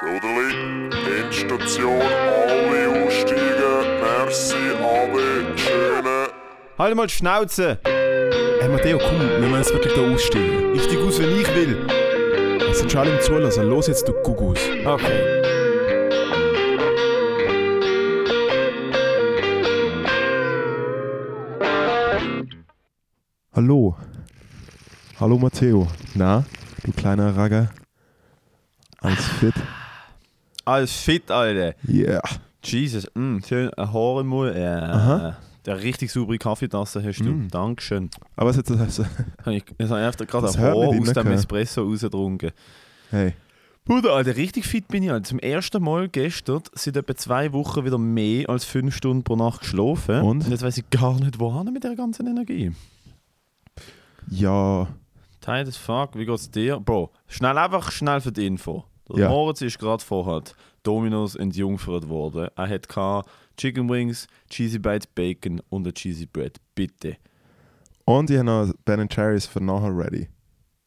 Soderli, Endstation, alle aussteigen. Merci, alle schöne. Halt mal die Schnauze! Hey Matteo, komm, wir müssen jetzt wirklich da aussteigen. Ich steig aus, wenn ich will. Es sind schon alle im Zulassen. Los jetzt, du Gugus. Okay. Hallo. Hallo Matteo. Na, du kleiner Ragger? Alles fit? Alles fit, Alter. Yeah. Jesus, mm, schön ein Haar im Mund. Ja. Aha. Der richtig saubere Kaffeetasse hast du. Mm. Dankeschön. Aber was jetzt das? Hab Ich, jetzt habe ich einfach gerade ein Haar aus dem Espresso rausgetrunken. Hey. Bruder, Alter, richtig fit bin ich. Alter. Zum ersten Mal gestern seit etwa zwei Wochen wieder mehr als fünf Stunden pro Nacht geschlafen. Und? jetzt weiß ich gar nicht, wohin mit der ganzen Energie. Ja. Tight as fuck, wie geht's dir? Bro, schnell einfach schnell für die Info. Ja. Moritz ist gerade vorher Dominos entjungfert worden. Er hat Chicken Wings, Cheesy Bites Bacon und ein Cheesy Bread. Bitte. Und ich habe noch Ben Jerry's für nachher ready.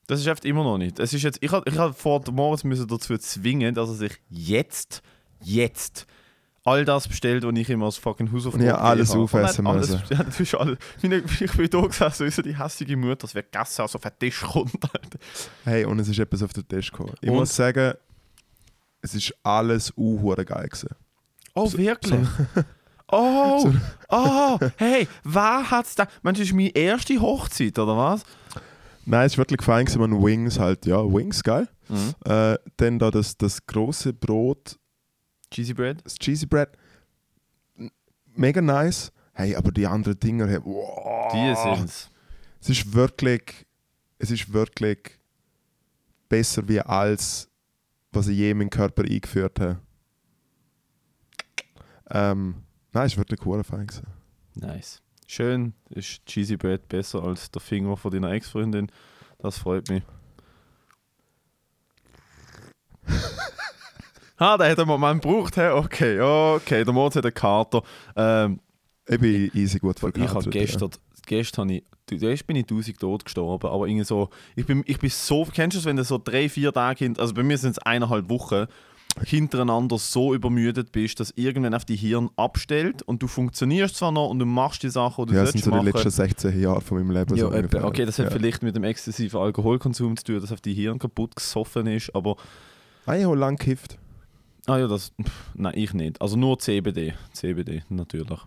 Das ist einfach immer noch nicht. Es ist jetzt, ich habe ich hab vor Moritz müssen dazu zwingen, dass er sich jetzt, jetzt all das bestellt, was ich ihm als fucking Hausaufgabe Und ich habe alles gegeben habe. aufessen müssen. alles- Ja, das ist alles. Ich bin da gesessen, so die hässliche Mutter, das wird gegessen, also auf den Tisch kommt. Alter. Hey, und es ist etwas auf den Tisch gekommen. Ich Und? muss sagen, es ist alles uhuere geil gewesen. Oh, wirklich? Oh, oh, hey, wer hat's da? Meinst du, das ist meine erste Hochzeit, oder was? Nein, es ist wirklich fein gewesen, man Wings halt, ja, Wings, geil. Mhm. Äh, dann da das, das große Brot, Cheesy Bread? das Cheesy Bread, mega nice. Hey, aber die anderen Dinger, hey, wow. Die sind's. Es ist wirklich, es ist wirklich besser wie alles, was ich je in meinen Körper eingeführt habe. Ähm, nein, es ist wirklich cool fein. Nice. Schön, ist Cheesy Bread besser als der Finger von deiner Ex-Freundin. Das freut mich. ah, da hat er einen Moment gebraucht. He? Okay, okay. Der Moritz hat einen Kater. Ähm, Ich bin easy gut ich habe verkatert. gestern, gestern habe ich, zuerst bin ich 1000 tot gestorben, aber irgendwie so, ich bin, ich bin so, kennst du es, wenn du so drei, vier Tage, hint, also bei mir sind es eineinhalb Wochen, hintereinander so übermüdet bist, dass irgendwann auf die Hirn abstellt und du funktionierst zwar noch und du machst die Sachen, die du Ja, das sind so die machen. letzten 16 Jahre von meinem Leben. Ja, so ungefähr. okay, das hat ja. vielleicht mit dem exzessiven Alkoholkonsum zu tun, dass auf die Hirn kaputt gesoffen ist, aber Ah, ich habe lang gekifft. ah ja, das, pff, nein, ich nicht. Also nur CBD, CBD natürlich.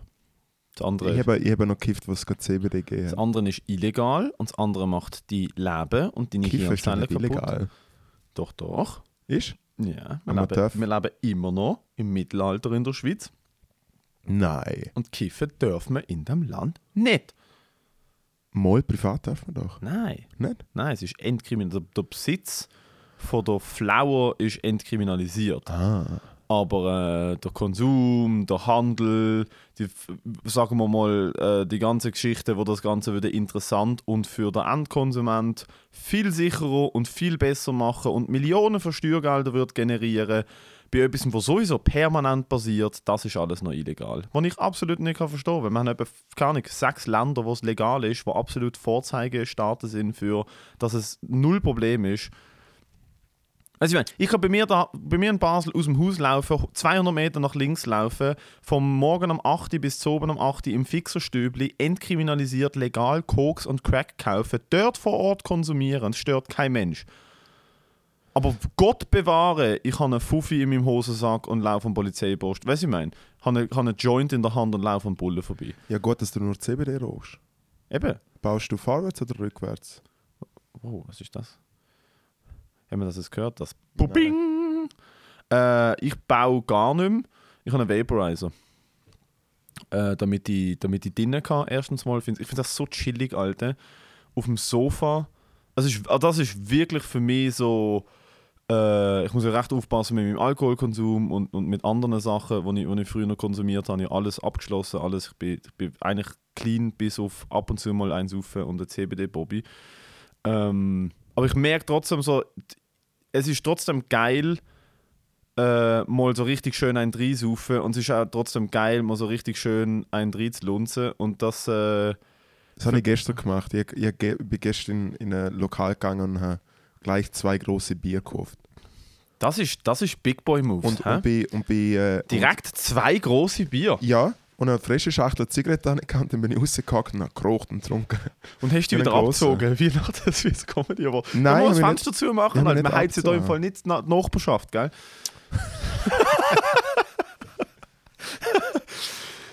Das andere, Ich habe, ich habe noch gekifft, was gerade CBD gegeben das andere ist illegal und das andere macht die Leben und deine Kiffen ist Hirnzellen nicht kaputt. illegal. Doch, doch. Ist? Ja, wir Man leben, wir leben immer noch im Mittelalter in der Schweiz Nein. und kiffen dürfen wir in dem Land nicht. Mal privat darf man doch. Nein, Nicht? nein, es ist entkriminalisiert. Der, der Besitz von der Flower ist entkriminalisiert. Ah. Aber äh, der Konsum, der Handel, die, sagen wir mal, äh, die ganze Geschichte, wo das Ganze wieder interessant und für den Endkonsument viel sicherer und viel besser machen und Millionen von Steuergeldern wird generieren, bei etwas, was sowieso permanent passiert, das ist alles noch illegal. Was ich absolut nicht kann verstehen kann. Wir haben etwa, keine Ahnung, sechs Länder, wo es legal ist, wo absolut Vorzeigestaaten sind für, dass es null Problem ist, ich, meine, ich kann bei mir, da, bei mir in Basel aus dem Haus laufen, 200 Meter nach links laufen, vom Morgen um 8 Uhr bis zu oben um 8 Uhr im Fixerstübli, entkriminalisiert, legal Koks und Crack kaufen, dort vor Ort konsumieren, es stört kein Mensch. Aber Gott bewahre, ich habe einen Fuffi in meinem Hosensack und laufe am Polizeipost. Weißt du, ich meine? Ich habe einen, Joint in der Hand und laufe am Bullen vorbei. Ja, gut, dass du nur CBD rauchst. Eben. Baust du vorwärts oder rückwärts? Oh, was ist das? Haben wir das jetzt gehört? Das Bubing! Äh, ich baue gar nicht mehr. Ich habe einen Vaporizer. Äh, damit, ich, damit ich drinnen kann, erstens mal. Find, ich finde das so chillig, Alter. Auf dem Sofa. Also ist, ah, das ist wirklich für mich so. Äh, ich muss ja recht aufpassen mit meinem Alkoholkonsum und, und mit anderen Sachen, die ich, die ich früher noch konsumiert habe. Ich habe alles abgeschlossen, alles. Ich bin, ich bin eigentlich clean, bis auf ab und zu mal eins und ein CBD-Bobby. Ähm, aber ich merke trotzdem so, es ist trotzdem geil, äh, mal so richtig schön einen reinsaufen und es ist auch trotzdem geil, mal so richtig schön einen reinzulunzen und das, äh, Das habe ich gestern gemacht. Ich, ich bin gestern in ein Lokal gegangen und habe gleich zwei große Bier gekauft. Das ist, das ist Big Boy Moves. Und, und bei, und äh, Direkt zwei große Bier. Und, ja, und eine frische Schachtel Zigaretten gehabt, dann bin ich rausgehackt und habe geraucht und getrunken. Und hast du Wie wieder abgezogen, wie nach der Swiss Comedy Award. Nein, musst ich das Fenster zu machen, halt. man heizt ja da im. Fall nicht die Na- die Nachbarschaft, gell?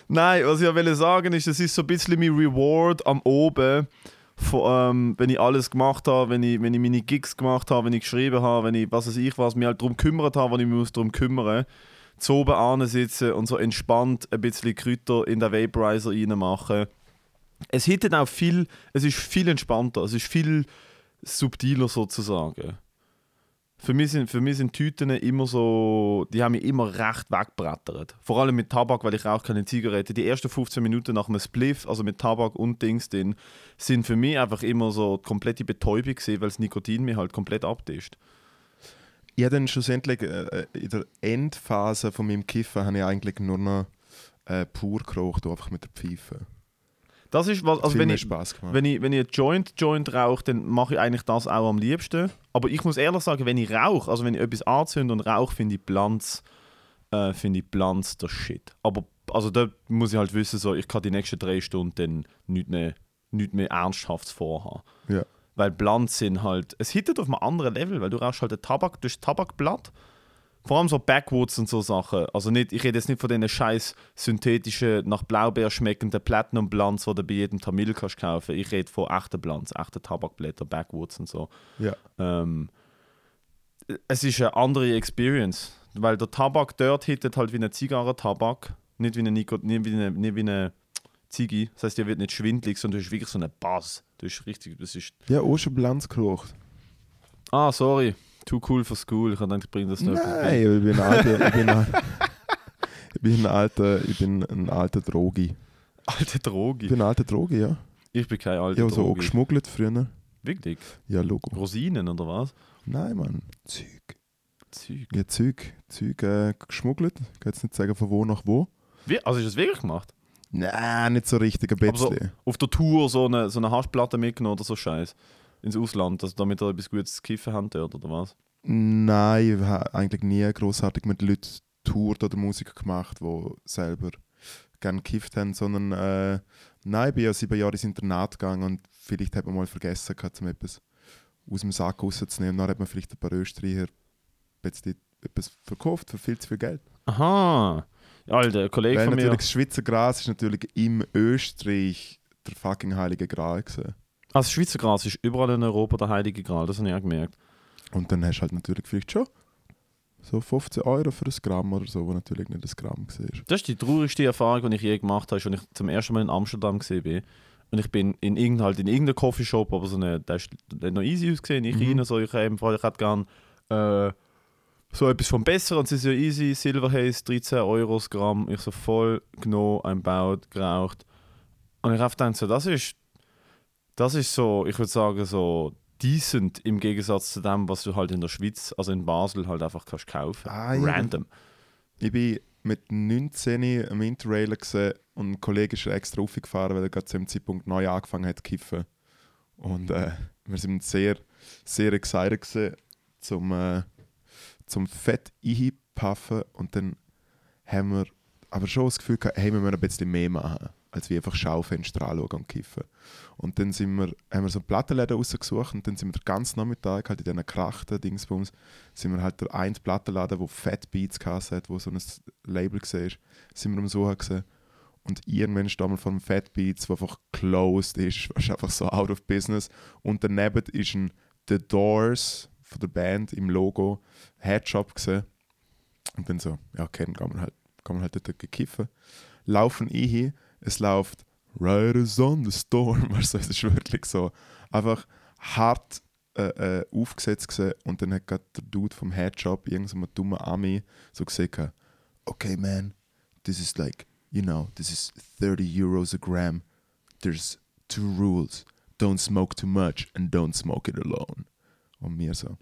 Nein, was ich ja will sagen ist, es ist so ein bisschen mein Reward am Oben, von, ähm, wenn ich alles gemacht habe, wenn ich, wenn ich meine Gigs gemacht habe, wenn ich geschrieben habe, wenn ich, was weiß ich was, mich halt darum gekümmert habe, was ich mich muss darum kümmern zu oben ansitzen und so entspannt ein bisschen Kräuter in den Vaporizer reinmachen. Es hittet auch viel, es ist viel entspannter, es ist viel subtiler sozusagen. Für mich, sind, für mich sind Tüten immer so, die haben mich immer recht weggebrettert. Vor allem mit Tabak, weil ich rauche keine Zigarette. Die ersten 15 Minuten nach einem Spliff, also mit Tabak und Dings sind für mich einfach immer so die komplette Betäubung weil das Nikotin mir halt komplett abtischt. Ich habe dann schlussendlich äh, in der Endphase von meinem Kiffen habe ich eigentlich nur noch äh, pur geraucht, einfach mit der Pfeife. Das ist was, also wenn ich, wenn ich, wenn ich Joint, Joint rauche, dann mache ich eigentlich das auch am liebsten. Aber ich muss ehrlich sagen, wenn ich rauche, also wenn ich etwas anzünde und rauche, finde ich Planz, äh, finde ich Planz der Shit. Aber also da muss ich halt wissen, so, ich kann die nächsten drei Stunden dann nichts mehr, nichts mehr Ernsthaftes vorhaben. Ja. Weil Blunts sind halt, es hittet auf einem anderen Level, weil du rauchst halt den Tabak, durch Tabakblatt. Vor allem so Backwoods und so Sachen. Also nicht, ich rede jetzt nicht von diesen scheiß synthetischen, nach Blaubeer schmeckenden Platinum Blunts, die du bei jedem Tamil kannst kaufen. Ich rede von echten Blunts, echten Tabakblätter, Backwoods und so. Ja. Ähm, es ist eine andere Experience, weil der Tabak dort hittet halt wie eine Zigarrentabak, nicht wie eine, Nico, nicht wie eine, nicht wie eine Ziggy. Das heißt, der wird nicht schwindlig, sondern du hast wirklich so einen Bass. Du hast richtig, das ist... Ja, auch schon Bilanz geraucht. Ah, sorry. Too cool for school. Ich habe gedacht, ich bringe das noch Nein, ich bin ein alter, ich bin ein, ich bin ein alter, ich bin ein alter Drogi. Alte Ich Droge. bin ein alter Drogi, ja. Ich bin kein Ich alter habe so auch Droge. geschmuggelt früher. Wirklich? Ja, Logo. Rosinen oder was? Nein, Mann. Zeug. Zeug. Ja, Zeug. Zeug äh, geschmuggelt. Ich kann jetzt nicht sagen, von wo nach wo. Wie? Also, ist das wirklich gemacht? Nein, nicht so richtig, ein Aber so bisschen. auf der Tour so eine, so eine Haschplatte mitgenommen oder so Scheiß? Ins Ausland, also damit ihr etwas Gutes zu kiffen habt dort, oder was? Nein, ich habe eigentlich nie großartig mit Leuten Tour oder Musik gemacht, die selber gerne gekifft haben, sondern äh, nein, ich bin ja sieben Jahre ins Internat gegangen und vielleicht hat man mal vergessen, gehabt, um etwas aus dem Sack rauszunehmen. Dann hat man vielleicht ein paar Österreicher etwas verkauft für viel zu viel Geld. Aha. Ja, Alter, Kollege Weil von mir. das Schweizer Gras ist natürlich im Österreich der fucking heilige Gral gewesen. Also, das Schweizer Gras ist überall in Europa der heilige Gral, das habe ich auch gemerkt. Und dann hast du halt natürlich vielleicht schon so 15 Euro für ein Gramm oder so, wo natürlich nicht ein Gramm war. Das ist die traurigste Erfahrung, die ich je gemacht habe, als ich zum ersten Mal in Amsterdam gesehen bin. Und ich bin in irgendeinem halt in irgendeinem Coffeeshop, aber so eine, der, ist, der hat noch easy ausgesehen. Ich Mhm. rein, so, ich eben, ich hätte gern äh, so etwas vom Besseren. Und sie ist ja easy, Silver Haze, 13 Euro das Gramm. Ich so voll genommen, einbaut, geraucht. Und ich habe gedacht, so, das ist, das ist so, ich würde sagen, so decent im Gegensatz zu dem, was du halt in der Schweiz, also in Basel, halt einfach kannst kaufen. Ah. Random. Ich bin mit 19 am Interrailer gesehen und ein Kollege ist extra raufgefahren, weil er gerade zu dem Zeitpunkt neu angefangen hat zu kiffen. Und äh, wir sind sehr, sehr excited gewesen, zum, äh, zum Fett einpuffen und dann haben wir aber schon das Gefühl gehabt, hey, wir müssen ein bisschen mehr machen, als wie einfach Schaufenster anschauen und kiffen. Und dann sind wir, haben wir so Plattenläden rausgesucht und dann sind wir den ganzen Nachmittag halt in diesen krachten Dingsbums sind wir halt der eine Plattenladen, wo Fat Beats hat, wo so ein Label war, sind wir am Suchen gewesen. Und irgendwann stand wir vor einem Fat Beats, der einfach closed ist, ist einfach so out of business. Und daneben ist ein The Doors von der Band im Logo Headshop gewesen. Und dann so, ja, okay, dann kann man halt, kann man halt dort kiffen. Laufen ich hin, es läuft Riders on the Storm. Also es ist wirklich so einfach hart äh, äh, aufgesetzt gewesen. und dann hat gerade der Dude vom Headshop, irgendein dummer Ami, so gesagt, okay man, this is like, you know, this is 30 Euros a gram. There's two rules. Don't smoke too much and don't smoke it alone. Und mir so,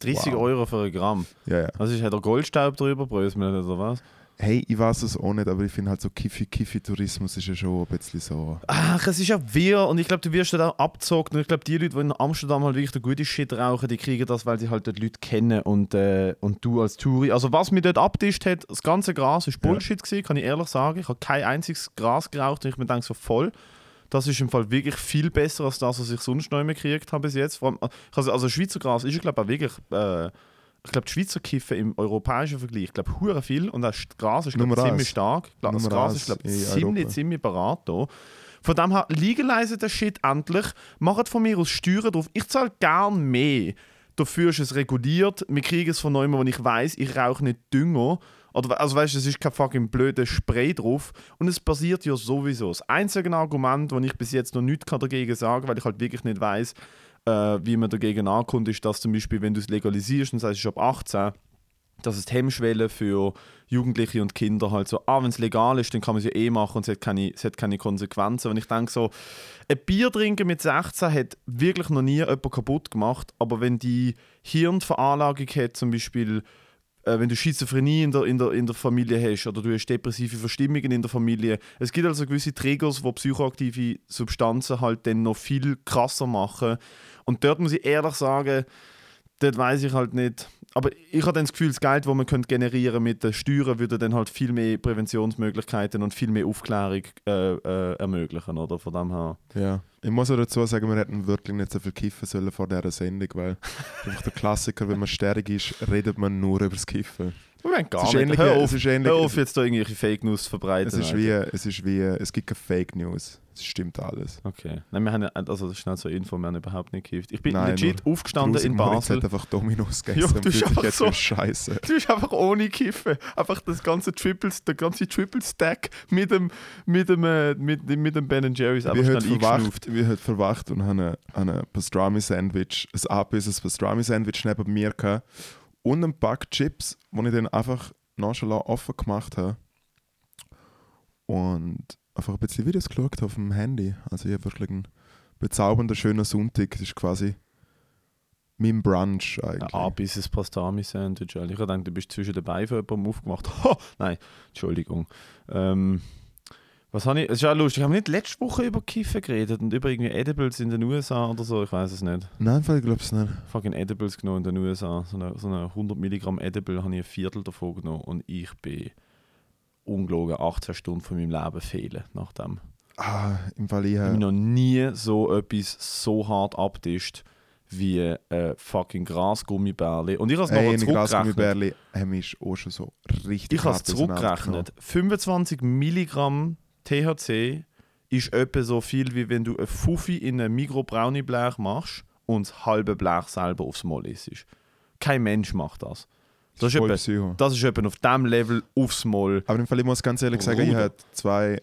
30 Wow. Euro für ein Gramm. ja, ja. Also ist, hat er Goldstaub drüber, bröselt oder was? Hey, ich weiß es auch nicht, aber ich finde halt so Kiffi-Kiffi-Tourismus ist ja schon ein bisschen so. Ach, es ist ja wir und ich glaube, du wirst dann auch abgezockt. Und ich glaube, die Leute, die in Amsterdam halt wirklich den guten Shit rauchen, die kriegen das, weil sie halt dort Leute kennen und, äh, und du als Touri. Also, was mir dort abtischt hat, das ganze Gras ist Bullshit gewesen, kann ich ehrlich sagen. Ich habe kein einziges Gras geraucht und ich mir denke so voll. Das ist im Fall wirklich viel besser als das, was ich sonst noch immer gekriegt habe bis jetzt. Vor allem, also, also Schweizer Gras ist, glaube ich, auch wirklich. Äh, ich glaube, die Schweizer Kiffen im europäischen Vergleich, ich glaube, hure viel und das Gras ist glaub, Nummer ziemlich stark. Das Nummer Gras ist, glaube ich, ziemlich, Europa. ziemlich parat hier. Von dem her, legalisieren den Shit endlich. Macht von mir aus Steuern drauf. Ich zahle gern mehr. Dafür ist es reguliert. Wir kriegen es von jemandem, wo ich weiß, ich rauche nicht Dünger. Oder, also weißt du, es ist kein fucking blöder Spray drauf. Und es passiert ja sowieso. Das einzige Argument, das ich bis jetzt noch nichts dagegen sagen kann, weil ich halt wirklich nicht weiß, äh, wie man dagegen ankommt, ist, dass zum Beispiel, wenn du es legalisierst und sagst, es ab 18, dass es die Hemmschwelle für Jugendliche und Kinder halt so, ah, wenn es legal ist, dann kann man es ja eh machen und es hat keine, es hat keine Konsequenzen. Und ich denke so, ein Bier trinken mit 16 hat wirklich noch nie jemand kaputt gemacht, aber wenn die Hirnveranlagung hat, zum Beispiel, wenn du Schizophrenie in der, in, der, in der Familie hast oder du hast depressive Verstimmungen in der Familie, es gibt also gewisse Triggers, wo psychoaktive Substanzen halt dann noch viel krasser machen. Und dort muss ich ehrlich sagen, dort weiß ich halt nicht. Aber ich habe dann das Gefühl, das Geld, das man könnte generieren mit den Steuern, würde dann halt viel mehr Präventionsmöglichkeiten und viel mehr Aufklärung äh, äh, ermöglichen, oder? Von dem her. Ja. Ich muss auch dazu sagen, wir hätten wirklich nicht so viel kiffen sollen vor dieser Sendung, weil einfach der Klassiker, wenn man sterrig ist, redet man nur über das Kiffen. Moment, gar Es ist nicht. ähnlich- hör, es auf, ist ähnlich- hör auf, jetzt da irgendwelche Fake News verbreiten. Es ist, wie, es ist wie, es gibt keine Fake News. Es stimmt alles. Okay. Nein, wir haben, ja- also das schnell so eine Info, wir haben überhaupt nicht gekifft. Ich bin Nein, legit aufgestanden in Moritz Basel. hat einfach Dominos Ja, gegessen du und bist einfach jetzt so- Scheiße. Du bist einfach ohne Kiffen. Einfach das ganze Triple, der ganze Triple Stack mit dem, mit dem, äh, mit, mit dem Ben Jerry's einfach Wir schnell verwacht, wir heute verwacht und haben ein, Pastrami-Sandwich, ein abgerissenes Pastrami-Sandwich neben mir gehabt und ein Pack Chips, die ich dann einfach nonchalant offen gemacht habe. Und einfach ein bisschen Videos geschaut auf dem Handy. Also ich habe wirklich einen bezaubernden, schönen Sonntag. Das ist quasi mein Brunch eigentlich. Ein abisses Pastrami-Sandwich. Alter. Ich habe gedacht, du bist zwischen den Beinen von jemandem aufgemacht. Ha! Nein, Entschuldigung. Ähm, was habe ich? Es ist ja lustig. Haben wir nicht letzte Woche über Kiffen geredet und über irgendwie Edibles in den USA oder so? Ich weiß es nicht. Nein, ich glaube es nicht. Fucking Edibles genommen in den USA. So eine, so eine 100 Milligramm Edible habe ich ein Viertel davon genommen und ich bin ungelogen 18 Stunden von meinem Leben fehlen nach dem. Ah, im Fall ich habe habe... noch nie so etwas so hart abtischt wie äh, fucking Grasgummibärli. Und ich habe es nochmal zurückgerechnet. Grassgummibärli haben mich auch schon so richtig Ich habe es zurückgerechnet. 25 Milligramm THC ist etwa so viel, wie wenn du ein Fuffi in ein Mikro-Brownie-Blech machst und das halbe Blech selber aufs Moll isst. Kein Mensch macht das. Das ist, Voll etwa, das ist etwa auf diesem Level aufs Moll. Aber im Fall, ich muss ganz ehrlich sagen, ich Bruder. habe zwei,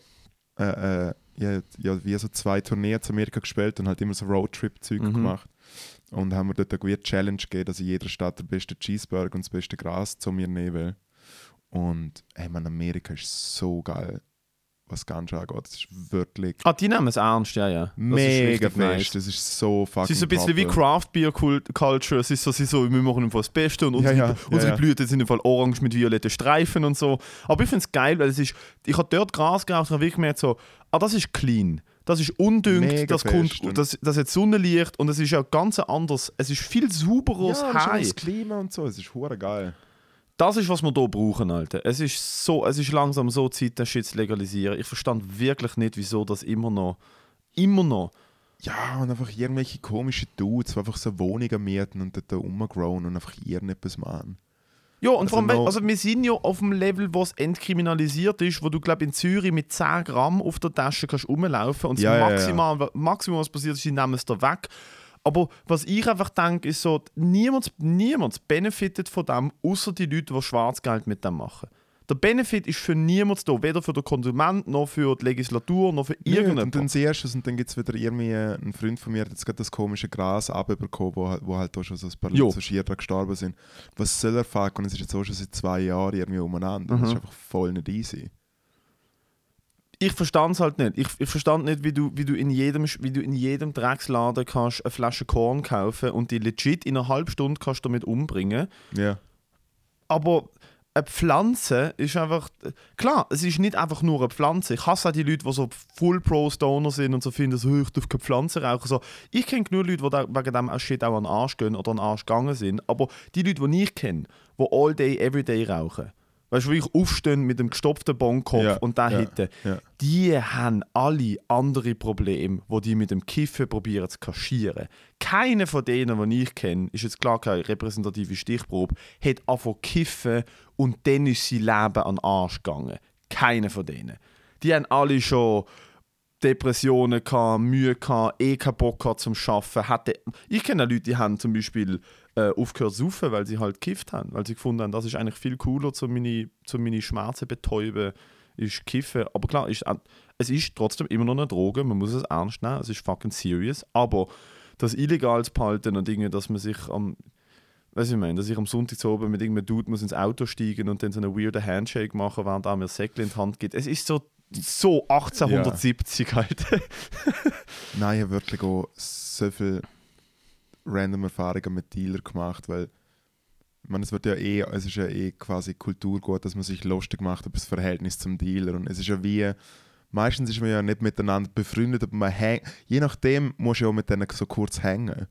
äh, äh, ich hab, ja, wie so zwei Tourneen zu Amerika gespielt und halt immer so Roadtrip-Zeug Mhm. gemacht. Und haben mir dort eine Challenge gegeben, dass in jeder Stadt der beste Cheeseburger und das beste Gras zu mir nehmen will. Und ey, man, Amerika ist so geil, was ganz angeht. Das ist wirklich Ah, die nehmen es ernst, ja, ja. Das mega fest. nice. Das ist so fucking Es ist so ein bisschen wie proper. Craft Beer Cult- Culture. Es ist so, es ist so, wir machen Fall das Beste und unsere, ja, ja, unsere ja. Blüten sind im Fall orange mit violetten Streifen und so. Aber ich finde es geil, weil es ist, ich habe dort Gras geraucht und habe wirklich gemerkt so, ah, das ist clean. Das ist undüngt, Mega das, kommt, das, das hat Sonnenlicht und es ist ja ganz anders. Es ist viel sauberer als Ja, auch High. das Klima und so. Es ist hure geil. Das ist, was wir hier brauchen, Alter. Es ist, so, es ist langsam so Zeit, den Shit zu legalisieren. Ich verstand wirklich nicht, wieso das immer noch, immer noch Ja, und einfach irgendwelche komischen Dudes, die einfach so Wohnungen mieten und dort rumgrown und einfach irgendetwas machen. Ja, und Also vor allem, also wir sind ja auf dem Level, wo es entkriminalisiert ist, wo du, glaube in Zürich mit 10 Gramm auf der Tasche kannst rumlaufen und das Ja, ja, ja. Maximal, Maximum, was passiert ist, sie nehmen es da weg. Aber was ich einfach denke, ist so, niemand, niemand benefitet von dem, außer die Leute, die Schwarzgeld mit dem machen. Der Benefit ist für niemand da, weder für den Konsument, noch für die Legislatur, noch für Irgend und dann siehst du es und dann gibt es wieder irgendwie äh, einen Freund von mir, der hat jetzt gerade das komische Gras abbekommen, wo, halt- wo halt auch schon so ein paar Jo. Leute so schier dran gestorben sind. Was soll er fuck? Und es ist jetzt auch schon seit zwei Jahren irgendwie umeinander. Und Das Mhm. ist einfach voll nicht easy. Ich verstand es halt nicht. Ich, ich verstand nicht, wie du, wie, du in jedem, wie du in jedem Drecksladen kannst eine Flasche Korn kaufen und die legit in einer halben Stunde kannst du damit umbringen. Ja. Aber eine Pflanze ist einfach. Klar, es ist nicht einfach nur eine Pflanze. Ich hasse auch die Leute, die so Full Pro Stoner sind und so finden, so, ich darf keine Pflanze rauchen. So, ich kenne genug Leute, die da wegen dem auch Shit auch an den Arsch gehen oder an den Arsch gegangen sind. Aber die Leute, die ich kenne, die all day, every day rauchen, weißt du, wie ich aufstehen mit dem gestopften Bonkopf Ja, und da ja, hätte, ja. die haben alle andere Probleme, wo die mit dem Kiffen probieren zu kaschieren. Keiner von denen, die ich kenne, ist jetzt klar keine repräsentative Stichprobe, hat angefangen zu kiffen und dann ist sein Leben an den Arsch gegangen. Keiner von denen. Die haben alle schon Depressionen gehabt, Mühe gehabt, eh keinen Bock gehabt zum Arbeiten. Hatte, ich kenne Leute, die haben zum Beispiel äh, aufgehört zu saufen, weil sie halt gekifft haben. Weil sie gefunden haben, das ist eigentlich viel cooler, um meine, um meine Schmerzen betäuben, ist Kiffen. Aber klar, ist, es ist trotzdem immer noch eine Droge, man muss es ernst nehmen, es ist fucking serious. Aber das Illegales behalten und Dinge, dass man sich am Weißt du, ich meine, dass ich am Sonntag zu oben mit irgendeinem Dude muss ins Auto steigen und dann so einen weirden Handshake machen, während er mir Säckchen in die Hand gibt. Es ist so, so 1870 halt. Nein, ich wirklich auch so viele random Erfahrungen mit Dealer gemacht, weil ich es wird ja eh, es ist ja eh quasi Kulturgut, dass man sich lustig macht über das Verhältnis zum Dealer und es ist ja wie, meistens ist man ja nicht miteinander befreundet, aber man hängt, je nachdem musst du ja auch mit denen so kurz hängen.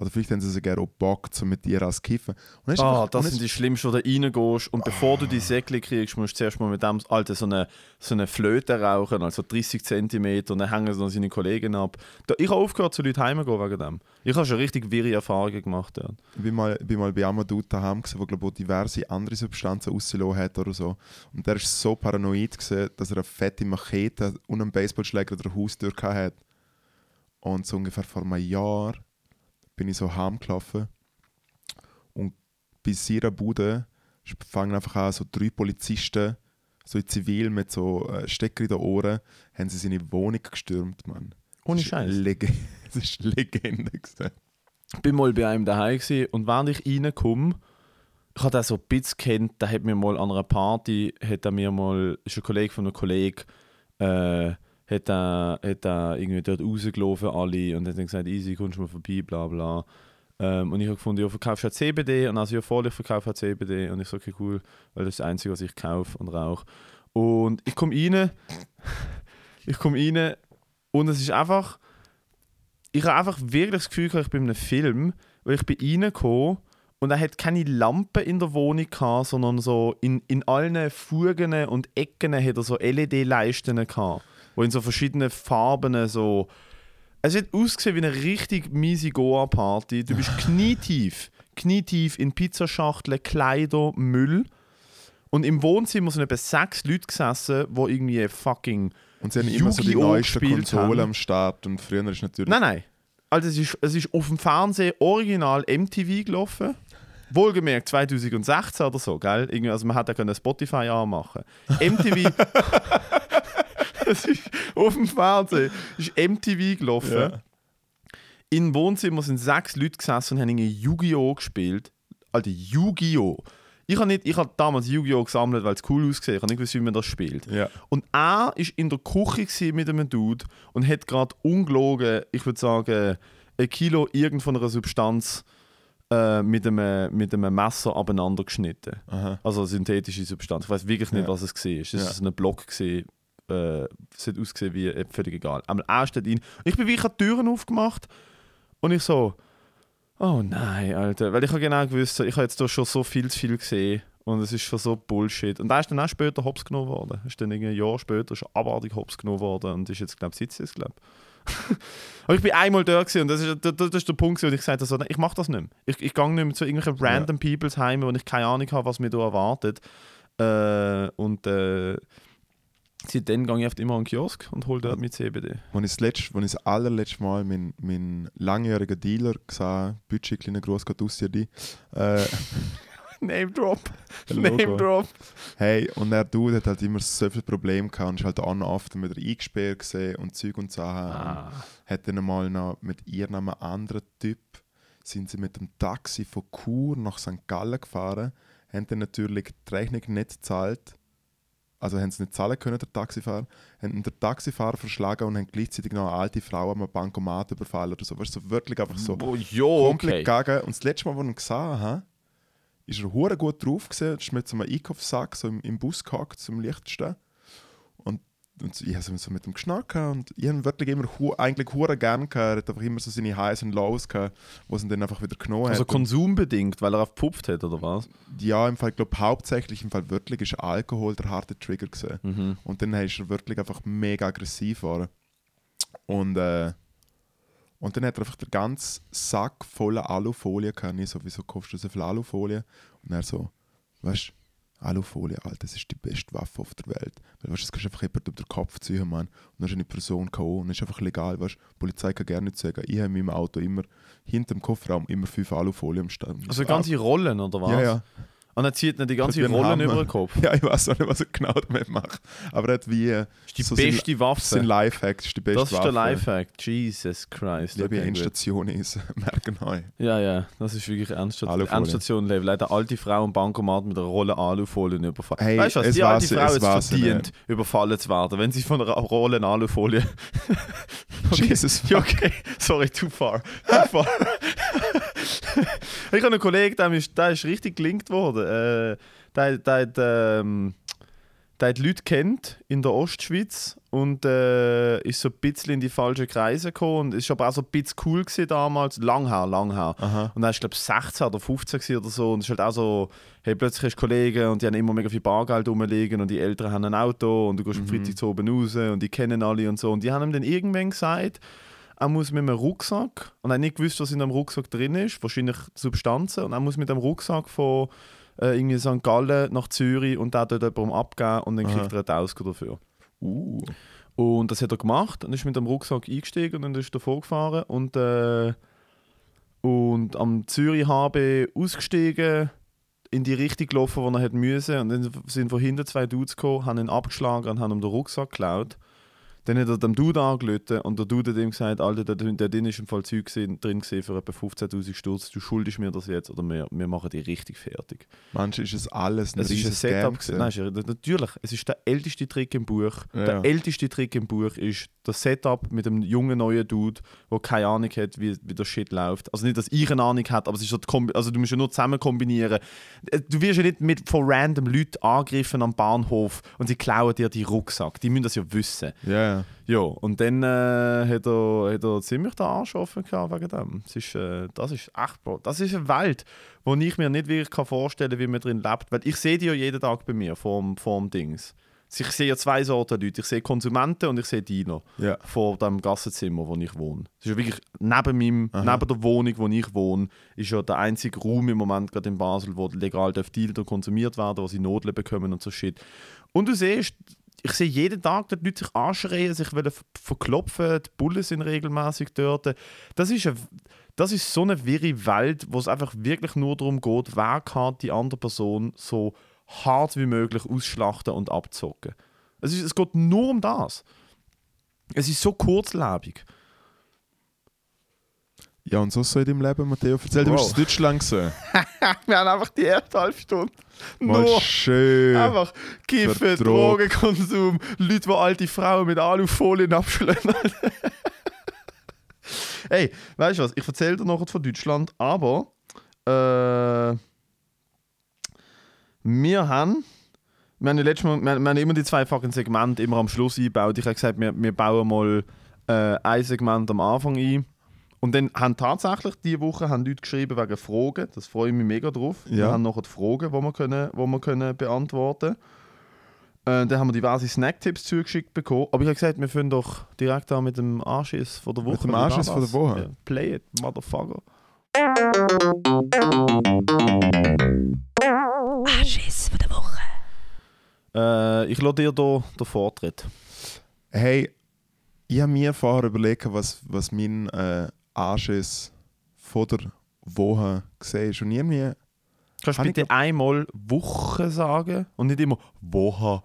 Oder vielleicht haben sie sogar auch Bock, so mit dir als Kiffen. Ah, einfach- das sind die Schlimmsten, wo du reingehst und bevor du die Säckchen kriegst, musst du zuerst mal mit dem Alter so eine, so eine Flöte rauchen, also 30 cm und dann hängen sie noch seine Kollegen ab. Da, ich habe aufgehört, zu Leuten heimzugehen wegen dem. Ich habe schon richtig wirre Erfahrungen gemacht. Ja. Ich bin mal, bin mal bei einem Dude daheim, gewesen, der glaub, auch diverse andere Substanzen rausgelassen hat oder so. Und der war so paranoid, gewesen, dass er eine fette Machete und einen Baseballschläger der Haustür hatte. Und so ungefähr vor einem Jahr bin ich so heimgelaufen und bei ihrer Bude fangen einfach an, so drei Polizisten, so in Zivil mit so äh, Stecker in den Ohren, haben sie seine Wohnung gestürmt, Mann. Ohne Das ist Scheiß. Das ist Legende. Ich bin mal bei einem daheim und während ich reinkomme, ich habe den so ein bisschen kennt, der hat mir mal an einer Party, hat er mir mal, ist ein Kollege von einem Kollegen, äh, hat er, hat er irgendwie dort rausgelaufen, alle, und hat dann gesagt, easy, kommst du mal vorbei, bla bla. Ähm, und ich habe gefunden, ja, verkaufst du CBD? Und also ja, voll, ich verkaufe CBD. Und ich so, okay, cool, weil das ist das Einzige, was ich kaufe und rauche. Und ich komme rein, ich komme rein und es ist einfach, ich habe einfach wirklich das Gefühl, ich bin in einem Film, weil ich bin reingekommen und er hat keine Lampe in der Wohnung gehabt, sondern so in, in allen Fugen und Ecken hat er so LED-Leisten gehabt, wo in so verschiedenen Farben so... Es hat ausgesehen wie eine richtig miese Goa-Party. Du bist knietief, knietief in Pizzaschachteln, Kleider, Müll. Und im Wohnzimmer sind etwa sechs Leute gesessen, die irgendwie fucking Und sie haben immer so die neuesten Konsolen am Start und früher ist natürlich... Nein, nein. Also es ist, es ist auf dem Fernsehen original MTV gelaufen. Wohlgemerkt 2016 oder so, gell? Also man hätte ja Spotify anmachen. MTV. es ist auf dem Fernsehen ist MTV gelaufen. Ja. Im Wohnzimmer sind sechs Leute gesessen und haben irgendwie Yu-Gi-Oh! gespielt. Alter, Yu-Gi-Oh! Ich habe nicht- ich habe damals Yu-Gi-Oh! gesammelt, weil es cool aussieht. Ich habe nicht gewusst, wie man das spielt. Ja. Und er war in der Küche mit einem Dude und hat gerade ungelogen, ich würde sagen, ein Kilo irgendeiner Substanz äh, mit, einem, mit einem Messer abeinander geschnitten. Aha. Also synthetische Substanz. Ich weiß wirklich nicht, Ja. was es war. Es war Ja. so ein Block. Äh, es hat ausgesehen wie äh, völlig egal. Aber er steht rein. Ich bin wie ich habe die Türen aufgemacht und ich so, oh nein, Alter. Weil ich habe genau gewusst, ich habe jetzt da schon so viel zu viel gesehen und es ist schon so Bullshit. Und er ist dann auch später hops genommen worden. Ist dann irgendwie ein Jahr später er abartig hops genommen worden und ist jetzt, glaube ich, sitzt jetzt, glaube Aber ich bin einmal da gewesen und das ist, das, das ist der Punkt, wo ich gesagt habe, ich mache das nicht mehr. Ich, ich gehe nicht mehr zu irgendwelchen random Peoples heim, wo ich keine Ahnung habe, was mir da erwartet. Äh, und äh, seitdem gehe ich oft immer an den Kiosk und hole dort mit CBD. Als ich das, letzte, als ich das allerletzte Mal meinen mein langjährigen Dealer gesehen Budget, kleiner Gruß geht aus dir die. Äh, Name Drop. Name Drop. hey, und der Dude hat halt immer so viele Probleme gehabt und ist halt on oft wieder eingesperrt gesehen und Zeug und Sachen. Ah. Hat dann mal noch mit irgendeinem anderen Typ sind sie mit dem Taxi von Chur nach St. Gallen gefahren, haben dann natürlich die Rechnung nicht gezahlt. Also haben sie nicht zahlen können, der Taxifahrer. Haben den Taxifahrer verschlagen und haben gleichzeitig noch eine alte Frau am Bankomat überfallen oder so. Weißt du, so wirklich einfach so Oh, jo, komplett okay. gegangen. Und das letzte Mal, als ich ihn gesehen habe, ist er hure gut drauf gewesen, ist mit so einem Einkaufssack so im, im Bus gehackt zum Lichtstehen. Und, ich habe so, so mit ihm geschnackt und ich habe wirklich immer eigentlich hure gern gehabt. Er hat einfach immer so seine Highs und Lows gehabt, wo es ihn dann einfach wieder genommen Also hat. konsumbedingt, weil er aufgepupft hat, oder was? ja, im Fall, ich glaube hauptsächlich im Fall wirklich ist Alkohol der harte Trigger gewesen. Mhm. Und dann ist er wirklich einfach mega aggressiv geworden. Und, äh, und dann hat er einfach den ganzen Sack voller Alufolie gehabt. Ich so, wieso kaufst du so viel Alufolie? Und er so, weißt du, Alufolie, Alter, das ist die beste Waffe auf der Welt. Weil, weißt du, das kannst du einfach jemand über den Kopf ziehen, Mann. Und dann ist eine Person K.O. und das ist einfach legal, weißt du. Die Polizei kann gerne nicht sagen, ich habe in meinem Auto immer, hinter dem Kofferraum, immer fünf Alufolien am Stand. Also ganze Rollen, oder was? Ja, ja. Und er zieht nicht die ganze Rollen Hammer. über den Kopf. Ja, ich weiß auch nicht, was er genau damit macht. Aber er hat wie. äh, Das ist die so beste Sein, Waffe. sein Lifehack, das ist die beste das ist Waffe. der Lifehack. Jesus Christ. Liebe okay, gut. Endstation ist merken neu. Ja, ja, das ist wirklich Endstation. Endstation-Level. Leider alte Frau im Bankomat mit einer Rolle Alufolien überfallen. Hey, weißt du was? es Die war alte sie- Frau es sie verdient, überfallen zu werden, wenn sie von einer Rolle Alufolie. Jesus, Ja, okay. Sorry, too far. Too far. ich habe einen Kollegen, der ist, der ist richtig gelinkt worden. Äh, der, der, hat, ähm, der hat Leute kennt in der Ostschweiz und äh, ist so ein bisschen in die falschen Kreise gekommen und ist aber auch so ein bisschen cool gewesen damals. Lang her, lang her. Aha. Und er ist, glaube ich, 16 oder 15 gewesen oder so. Und es ist halt auch so, hey, plötzlich hast du Kollegen und die haben immer mega viel Bargeld rumliegen und die Eltern haben ein Auto und du gehst am Freitag zu oben raus und die kennen alle und so. Und die haben ihm dann irgendwann gesagt, er muss mit einem Rucksack, und er hat nicht gewusst, was in dem Rucksack drin ist, wahrscheinlich Substanzen, und er muss mit dem Rucksack von äh, irgendwie St. Gallen nach Zürich und den dort jemandem abgeben und dann Aha. kriegt er einen Tausker dafür. Uh. Und das hat er gemacht und ist mit dem Rucksack eingestiegen und ist davor gefahren und, äh, und am Zürich HB ausgestiegen, in die Richtung gelaufen, wo er hätte müssen. Und dann sind von hinten zwei Dudes gekommen, haben ihn abgeschlagen und haben ihm den Rucksack geklaut. Dann hat er dem Dude angerufen und der Dude hat ihm gesagt, Alter, der, der drin ist im Fall Zeug gewesen- drin gewesen für etwa 15'000 Sturz, du schuldest mir das jetzt oder wir, wir machen dich richtig fertig. Manchmal ist es alles ein Es ist ein Setup. Nein, ist, natürlich. Es ist der älteste Trick im Buch. Ja, der älteste Trick im Buch ist das Setup mit einem jungen neuen Dude, der keine Ahnung hat, wie, wie der Shit läuft. Also nicht, dass ich eine Ahnung habe, aber es ist so also du musst ja nur zusammen kombinieren. Äh, Du wirst ja nicht mit von random Leuten angegriffen am Bahnhof und sie klauen dir die Rucksack. Die müssen das ja wissen. Ja, ja. Ja, und dann äh, hat, er, hat er ziemlich den Arsch offen gehabt wegen dem. Das ist, äh, das ist echt, Bro. Das ist eine Welt, wo ich mir nicht wirklich kann vorstellen kann, wie man drin lebt. Weil ich sehe die ja jeden Tag bei mir, vorm, vorm Dings. Ich sehe ja zwei Sorten Leute. Ich sehe Konsumenten und ich sehe Diener Ja. vor dem Gassenzimmer, wo ich wohne. Das ist ja wirklich neben, meinem, Aha. neben der Wohnung, wo ich wohne, ist ja der einzige Raum im Moment gerade in Basel, wo legal Dealer konsumiert werden, wo sie Nodeln bekommen und so Shit. Und du siehst, ich sehe jeden Tag, dass die Leute sich anschreien, sich wollen ver- verklopfen, die Bullen sind regelmäßig dort. Das ist, eine, das ist so eine wirre Welt, wo es einfach wirklich nur darum geht, wer kann die andere Person so hart wie möglich ausschlachten und abzocken. Es, ist, es geht nur um das. Es ist so kurzlebig. Ja, und so so in deinem Leben, Matteo. Erzähl, du Wow. bist in Deutschland gesehen. Wir haben einfach die erste halbe Stunde Mal nur schön. einfach Kiffen. Drogenkonsum, Leute, die alte Frauen mit Alufolien abschleppen. hey, weißt du was? Ich erzähle dir noch von Deutschland, aber äh, wir haben. Wir haben, ja letztes Mal, wir, wir haben immer die zwei fucking Segmente immer am Schluss eingebaut. Ich habe gesagt, wir, wir bauen mal äh, ein Segment am Anfang ein. Und dann haben tatsächlich diese Woche haben Leute geschrieben wegen Fragen. Das freue ich mich mega drauf. Wir Ja. haben noch die Fragen, die wir, können, die wir können beantworten können. Äh, dann haben wir diverse Snacktipps zugeschickt bekommen. Aber ich habe gesagt, wir fangen doch direkt an mit dem Anschiss von der Woche. Mit dem Anschiss von der Woche? Ja. Play it, motherfucker. Anschiss von der Woche. Äh, ich lasse dir hier den Vortritt. Hey, ich habe mir vorher überlegt, was, was mein äh, Anschiss von der Woche gesehen ist. Und irgendwie, Kannst du bitte einmal Woche sagen und nicht immer Woche?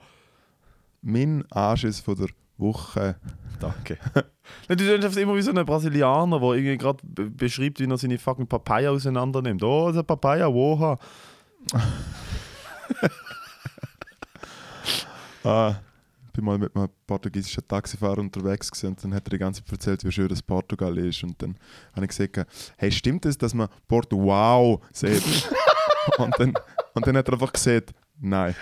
mein Anschiss von der Woche. Danke. du einfach immer wie so ein Brasilianer, der irgendwie gerade be- beschreibt, wie er seine fucking Papaya auseinander nimmt. Oh, das ist eine Papaya, Woche. Ah, bin mal mit einem portugiesischen Taxifahrer unterwegs und dann hat er die ganze Zeit erzählt, wie schön das Portugal ist. Und dann habe ich gesagt, hey, stimmt es, dass man Porto wow sagt? und, dann, und dann hat er einfach gesagt, nein.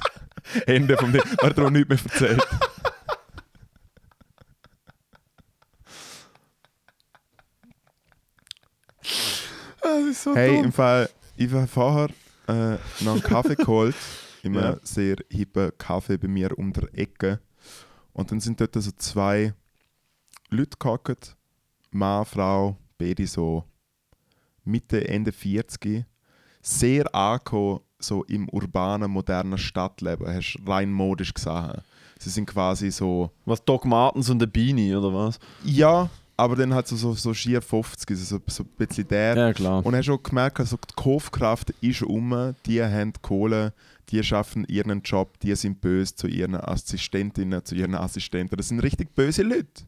Ende vom Ding. Er hat auch nichts mehr erzählt. Das so Hey, im Fall, ich habe vorher äh, noch einen Kaffee geholt. Einem Ja. sehr hippen Kaffee bei mir um der Ecke. Und dann sind dort so zwei Leute gehockt. Mann, Frau, beide so Mitte, Ende 40. Sehr angekommen, so im urbanen, modernen Stadtleben. Hast du rein modisch gesehen. Sie sind quasi so Was Doc Martens und der Beanie, oder was? ja, aber dann halt so, so, so schier 50, also so, so ein bisschen der. Ja, klar. Und hast auch gemerkt, also die Kaufkraft ist um, die haben die Kohle, die schaffen ihren Job, die sind böse zu ihren Assistentinnen, zu ihren Assistenten. Das sind richtig böse Leute.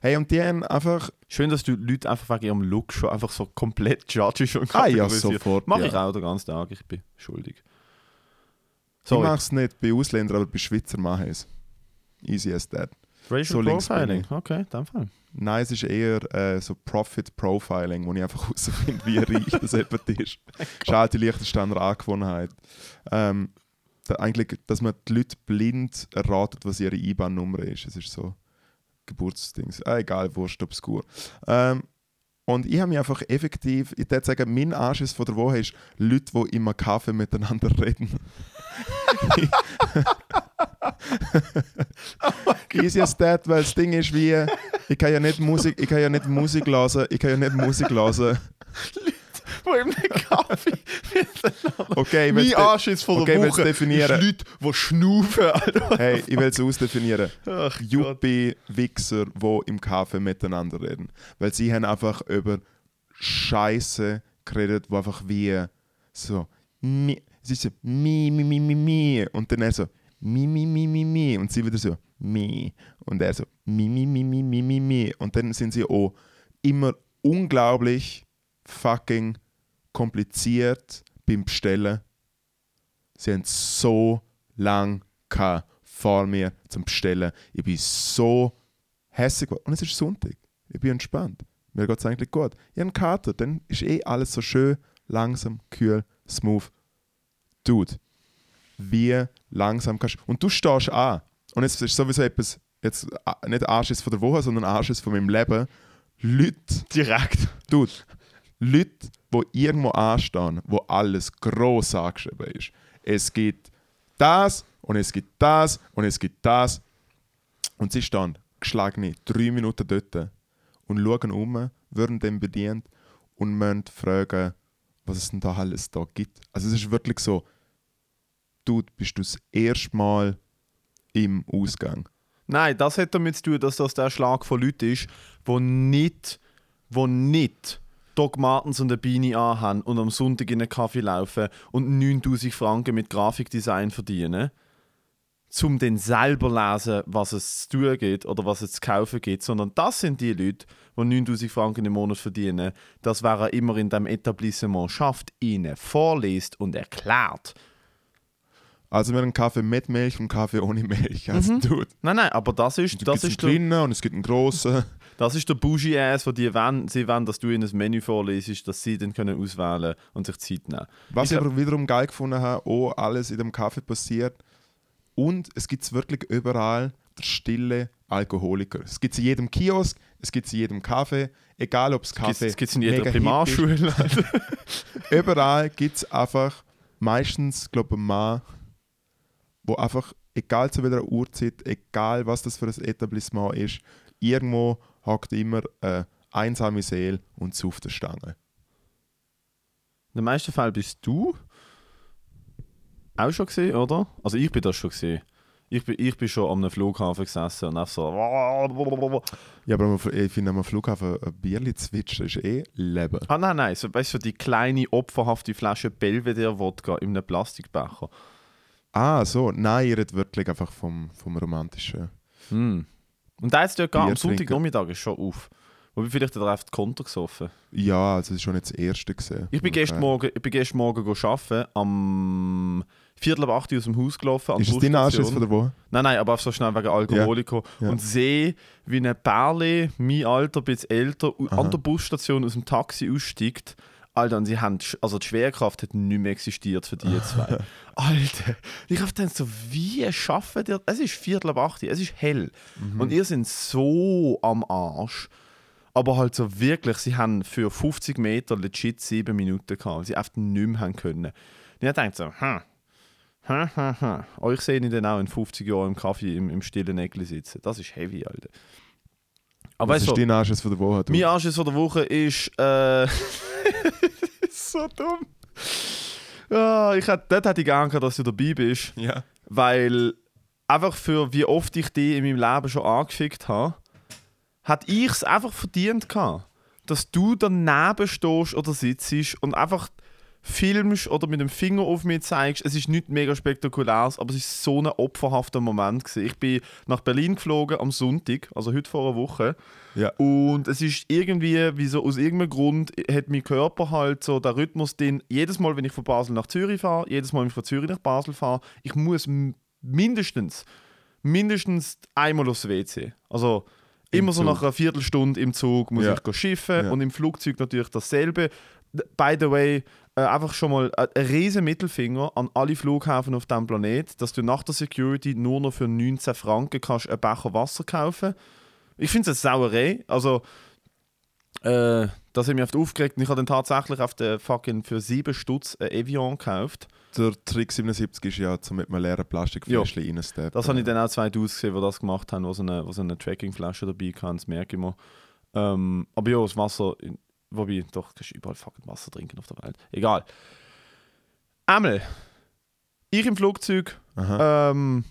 Hey, und die haben einfach. Schön, dass du Leute einfach wegen ihrem Look schon einfach so komplett judgest und Ah ja, sofort. Mach ja. ich auch den ganzen Tag, ich bin schuldig. Ich Sorry. mache es nicht bei Ausländern, aber bei Schweizer mache ich es. Easy as that. Racial so Profiling. Okay, in dem Fall. Nein, es ist eher äh, so Profit Profiling, wo ich einfach herausfinde, wie reich das jemand ist. Halt die Liechtensteiner Angewohnheit. Ähm, da, eigentlich, dass man die Leute blind erratet, was ihre IBAN-Nummer ist. Es ist so Geburtsdings. Ah, egal, wurscht, obskur. Ähm, und ich habe mich einfach effektiv, ich würde sagen, mein Anschiss von der Woche ist Leute, die immer Kaffee miteinander reden. Easy as that, weil das Ding ist wie, ich kann ja nicht Musik, ich kann ja nicht Musik hören, ich kann ja nicht Musik hören. Wo im Kaffee Okay, Mein de- Anschiss von okay, der Woche definieren. ist Leute, die schnaufen. Hey, ich will es ausdefinieren. Ach Gott. Yuppie-Wichser, die im Kaffee miteinander reden. Weil sie haben einfach über Scheiße geredet, wo einfach wie so, mi, ist so, mi, mi, mi, mi, mi. Und dann er so, mi, mi, mi, mi, mi. Und sie wieder so, mi. Und er so, mi, mi, mi, mi, mi, mi, mi. Und dann sind sie auch immer unglaublich fucking kompliziert beim Bestellen. Sie haben so lang vor mir zum Bestellen. Ich bin so hässlich geworden. Und es ist Sonntag. Ich bin entspannt. Mir geht es eigentlich gut. Ich habe einen Kater, dann ist eh alles so schön, langsam, kühl, smooth. Dude, wie langsam kannst du. Und du stehst an. Und es ist sowieso etwas, jetzt äh, nicht Arsches von der Woche, sondern Arsches von meinem Leben. Leute, Direkt. Dude, Leute, die irgendwo anstehen, wo alles gross angeschrieben ist. Es gibt das und es gibt das und es gibt das. Und sie stehen geschlagene drei Minuten dort und schauen um, werden dann bedient und müssen fragen, was es denn da alles da gibt. Also es ist wirklich so, du bist du das erste Mal im Ausgang. Nein, das hat damit zu tun, dass das der Schlag von Leuten ist, die nicht, wo nicht Doc Martens und eine Beanie anhaben und am Sonntag in einen Kaffee laufen und 9000 Franken mit Grafikdesign verdienen, um dann selber lesen, was es zu tun geht oder was es zu kaufen gibt, sondern das sind die Leute, die 9000 Franken im Monat verdienen, das wer er immer in dem Etablissement schafft, ihnen vorliest und erklärt. Also wir haben einen Kaffee mit Milch und einen Kaffee ohne Milch. Also dude, Nein, nein, aber das ist, es das gibt ist einen der, kleinen und es gibt einen grossen. Das ist der Bougie-Ass, wo die wollen, sie wollen, dass du ihnen ein Menü vorlesest, dass sie dann können auswählen und sich Zeit nehmen Was Ich ich aber wiederum geil gefunden habe, auch alles in dem Kaffee passiert. Und es gibt wirklich überall der stille Alkoholiker. Es gibt es in jedem Kiosk, es gibt es in jedem Kaffee, egal ob es Kaffee Es gibt es in jeder Primarschule. Überall gibt es einfach meistens, glaube ich, einen Mann, wo einfach, egal zu welcher Uhrzeit, egal was das für ein Etablissement ist, irgendwo hockt immer eine einsame Seele und auf der Stange. In den meisten Fällen bist du auch schon gesehen, oder? Also ich bin das schon gesehen. Ich bin, ich bin schon am Flughafen gesessen und einfach so. Ja, aber ich finde am Flughafen ein Bierli zwitschern ist eh Leben. Ah nein, nein, so, weißt du, die kleine opferhafte Flasche Belvedere-Wodka in einem Plastikbecher. Ah, so. Nein, ihr redet wirklich einfach vom, vom Romantischen. Hm. Und da jetzt dort am trinken. Sonntaggnachmittag ist schon auf. Wobei vielleicht hat er einfach Konter gesoffen. Ja, also das ist schon nicht das Erste gesehen. Ich bin gestern Morgen, ich bin gestern Morgen arbeiten, am Viertel ab 8 Uhr aus dem Haus gelaufen. An Ist der es dein. Anschiss von der Woche? Nein, nein, aber einfach so schnell wegen Alkoholiker. Ja. Und sehe, wie ein Pärli, mein Alter, ein bisschen älter, Aha. an der Busstation aus dem Taxi aussteigt, Alter, und sie haben, also die Schwerkraft hat nicht mehr existiert für die zwei. Alter, ich habe dann so, wie schaffen die, es ist Viertel ab acht, es ist hell. Und ihr sind so am Arsch. Aber halt so wirklich, sie haben für 50 Meter legit sieben Minuten gehabt, weil sie einfach nicht mehr haben können. Und ich dachte so, hm, hm, hm, hm. Euch sehe ich dann auch in 50 Jahren im Kaffee im, im stillen Eckli sitzen. Das ist heavy, Alter. Aber Was weißt ist du, dein Anschluss von der Woche? du? mein Anschiss von der Woche ist. Äh, so dumm. Ja, ich hätte, dort hätte ich gerne gehabt, dass du dabei bist. Ja. Weil einfach für wie oft ich die in meinem Leben schon angefickt habe, hätte ich es einfach verdient gehabt, dass du daneben stehst oder sitzt und einfach filmst oder mit dem Finger auf mich zeigst. Es ist nicht mega spektakuläres, aber es ist so ein opferhafter Moment gewesen. Ich bin nach Berlin geflogen am Sonntag, also heute vor einer Woche. Ja. Und es ist irgendwie, wie so aus irgendeinem Grund, hat mein Körper halt so den Rhythmus, den jedes Mal, wenn ich von Basel nach Zürich fahre, jedes Mal, wenn ich von Zürich nach Basel fahre, ich muss mindestens, mindestens einmal aufs WC. Also Im immer so nach einer Viertelstunde im Zug muss Ja. ich schiffen Ja. und im Flugzeug natürlich dasselbe. By the way, äh, einfach schon mal äh, ein riesen Mittelfinger an alle Flughäfen auf diesem Planet, dass du nach der Security nur noch für 19 Franken kannst einen Becher Wasser kaufen Ich finde es eine Sauerei. Also, äh, das hat mich oft aufgeregt. Und ich habe dann tatsächlich auf den fucking für 7 Stutz ein Evian gekauft. Der Trick 77 ist ja, zum mit einem leeren Plastikfläschchen reinsteppen. Das habe ich dann auch 2000 gesehen, die das gemacht haben, wo so eine, wo so eine Trackingflasche dabei kann, das merke ich immer. Ähm, aber ja, das Wasser, wobei, doch, du kannst überall fucking Wasser trinken auf der Welt. Egal. Einmal, ich im Flugzeug, ähm,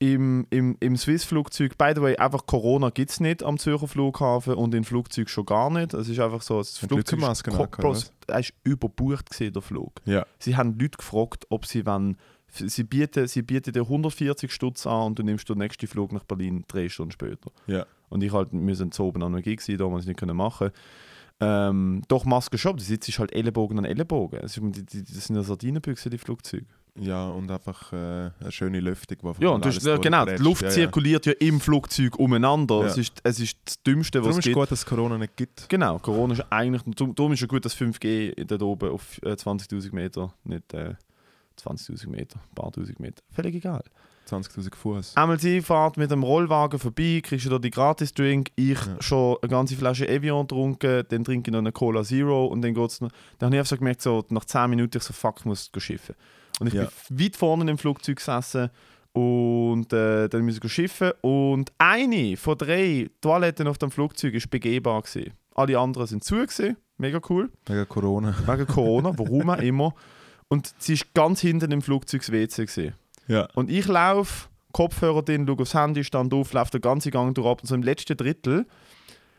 im, im, im Swiss-Flugzeug, by the way, einfach Corona gibt es nicht am Zürcher Flughafen und im Flugzeug schon gar nicht. Es ist einfach so, das Flugzeug Masken ist, er ist überbucht gewesen, der Flug. ja. Sie haben Leute gefragt, ob sie wollen, sie bieten, sie bieten dir 140 Stutz an und du nimmst den nächsten Flug nach Berlin drei Stunden später. Ja. Und ich halt, wir sind zu oben an einer Gig gewesen, da haben wir es nicht können machen. Ähm, doch Maske schon, du sitzt halt Ellenbogen an Ellenbogen. Ist, die, das sind ja Sardinenbüchse, die Flugzeuge. Ja, und einfach äh, eine schöne Lüftung, die Ja, und du ja, genau, die. Luft ja, ja. zirkuliert ja im Flugzeug umeinander. Es, ist, es ist das Dümmste, was Darum es ist gibt. gut, dass es Corona nicht gibt. Genau, Corona ist eigentlich, darum darum ist ja gut, dass 5G dort oben auf äh, 20'000 Meter, nicht äh, 20'000 Meter, ein paar tausend Meter, völlig egal. 20.000 Fuß. Einmal sie fahrt mit dem Rollwagen vorbei, kriegst du da die Gratis-Drink, ich Ja. schon eine ganze Flasche Evian getrunken, dann trinke ich noch eine Cola Zero und dann geht's noch, dann habe ich einfach so gemerkt, so, nach 10 Minuten, ich so, fuck, ich muss schiffen. Und ich Ja. bin weit vorne im Flugzeug gesessen und äh, dann musste ich schiffen und eine von drei Toiletten auf dem Flugzeug war begehbar. Gewesen. Alle anderen sind zu, gewesen. mega cool, Wegen Corona. wegen Corona, warum auch immer. Und sie ist ganz hinten im Flugzeugs-WC. gewesen. Ja. Und ich laufe, Kopfhörer drin, schaue aufs Handy, stand auf, laufe den ganzen Gang durch ab. Und so im letzten Drittel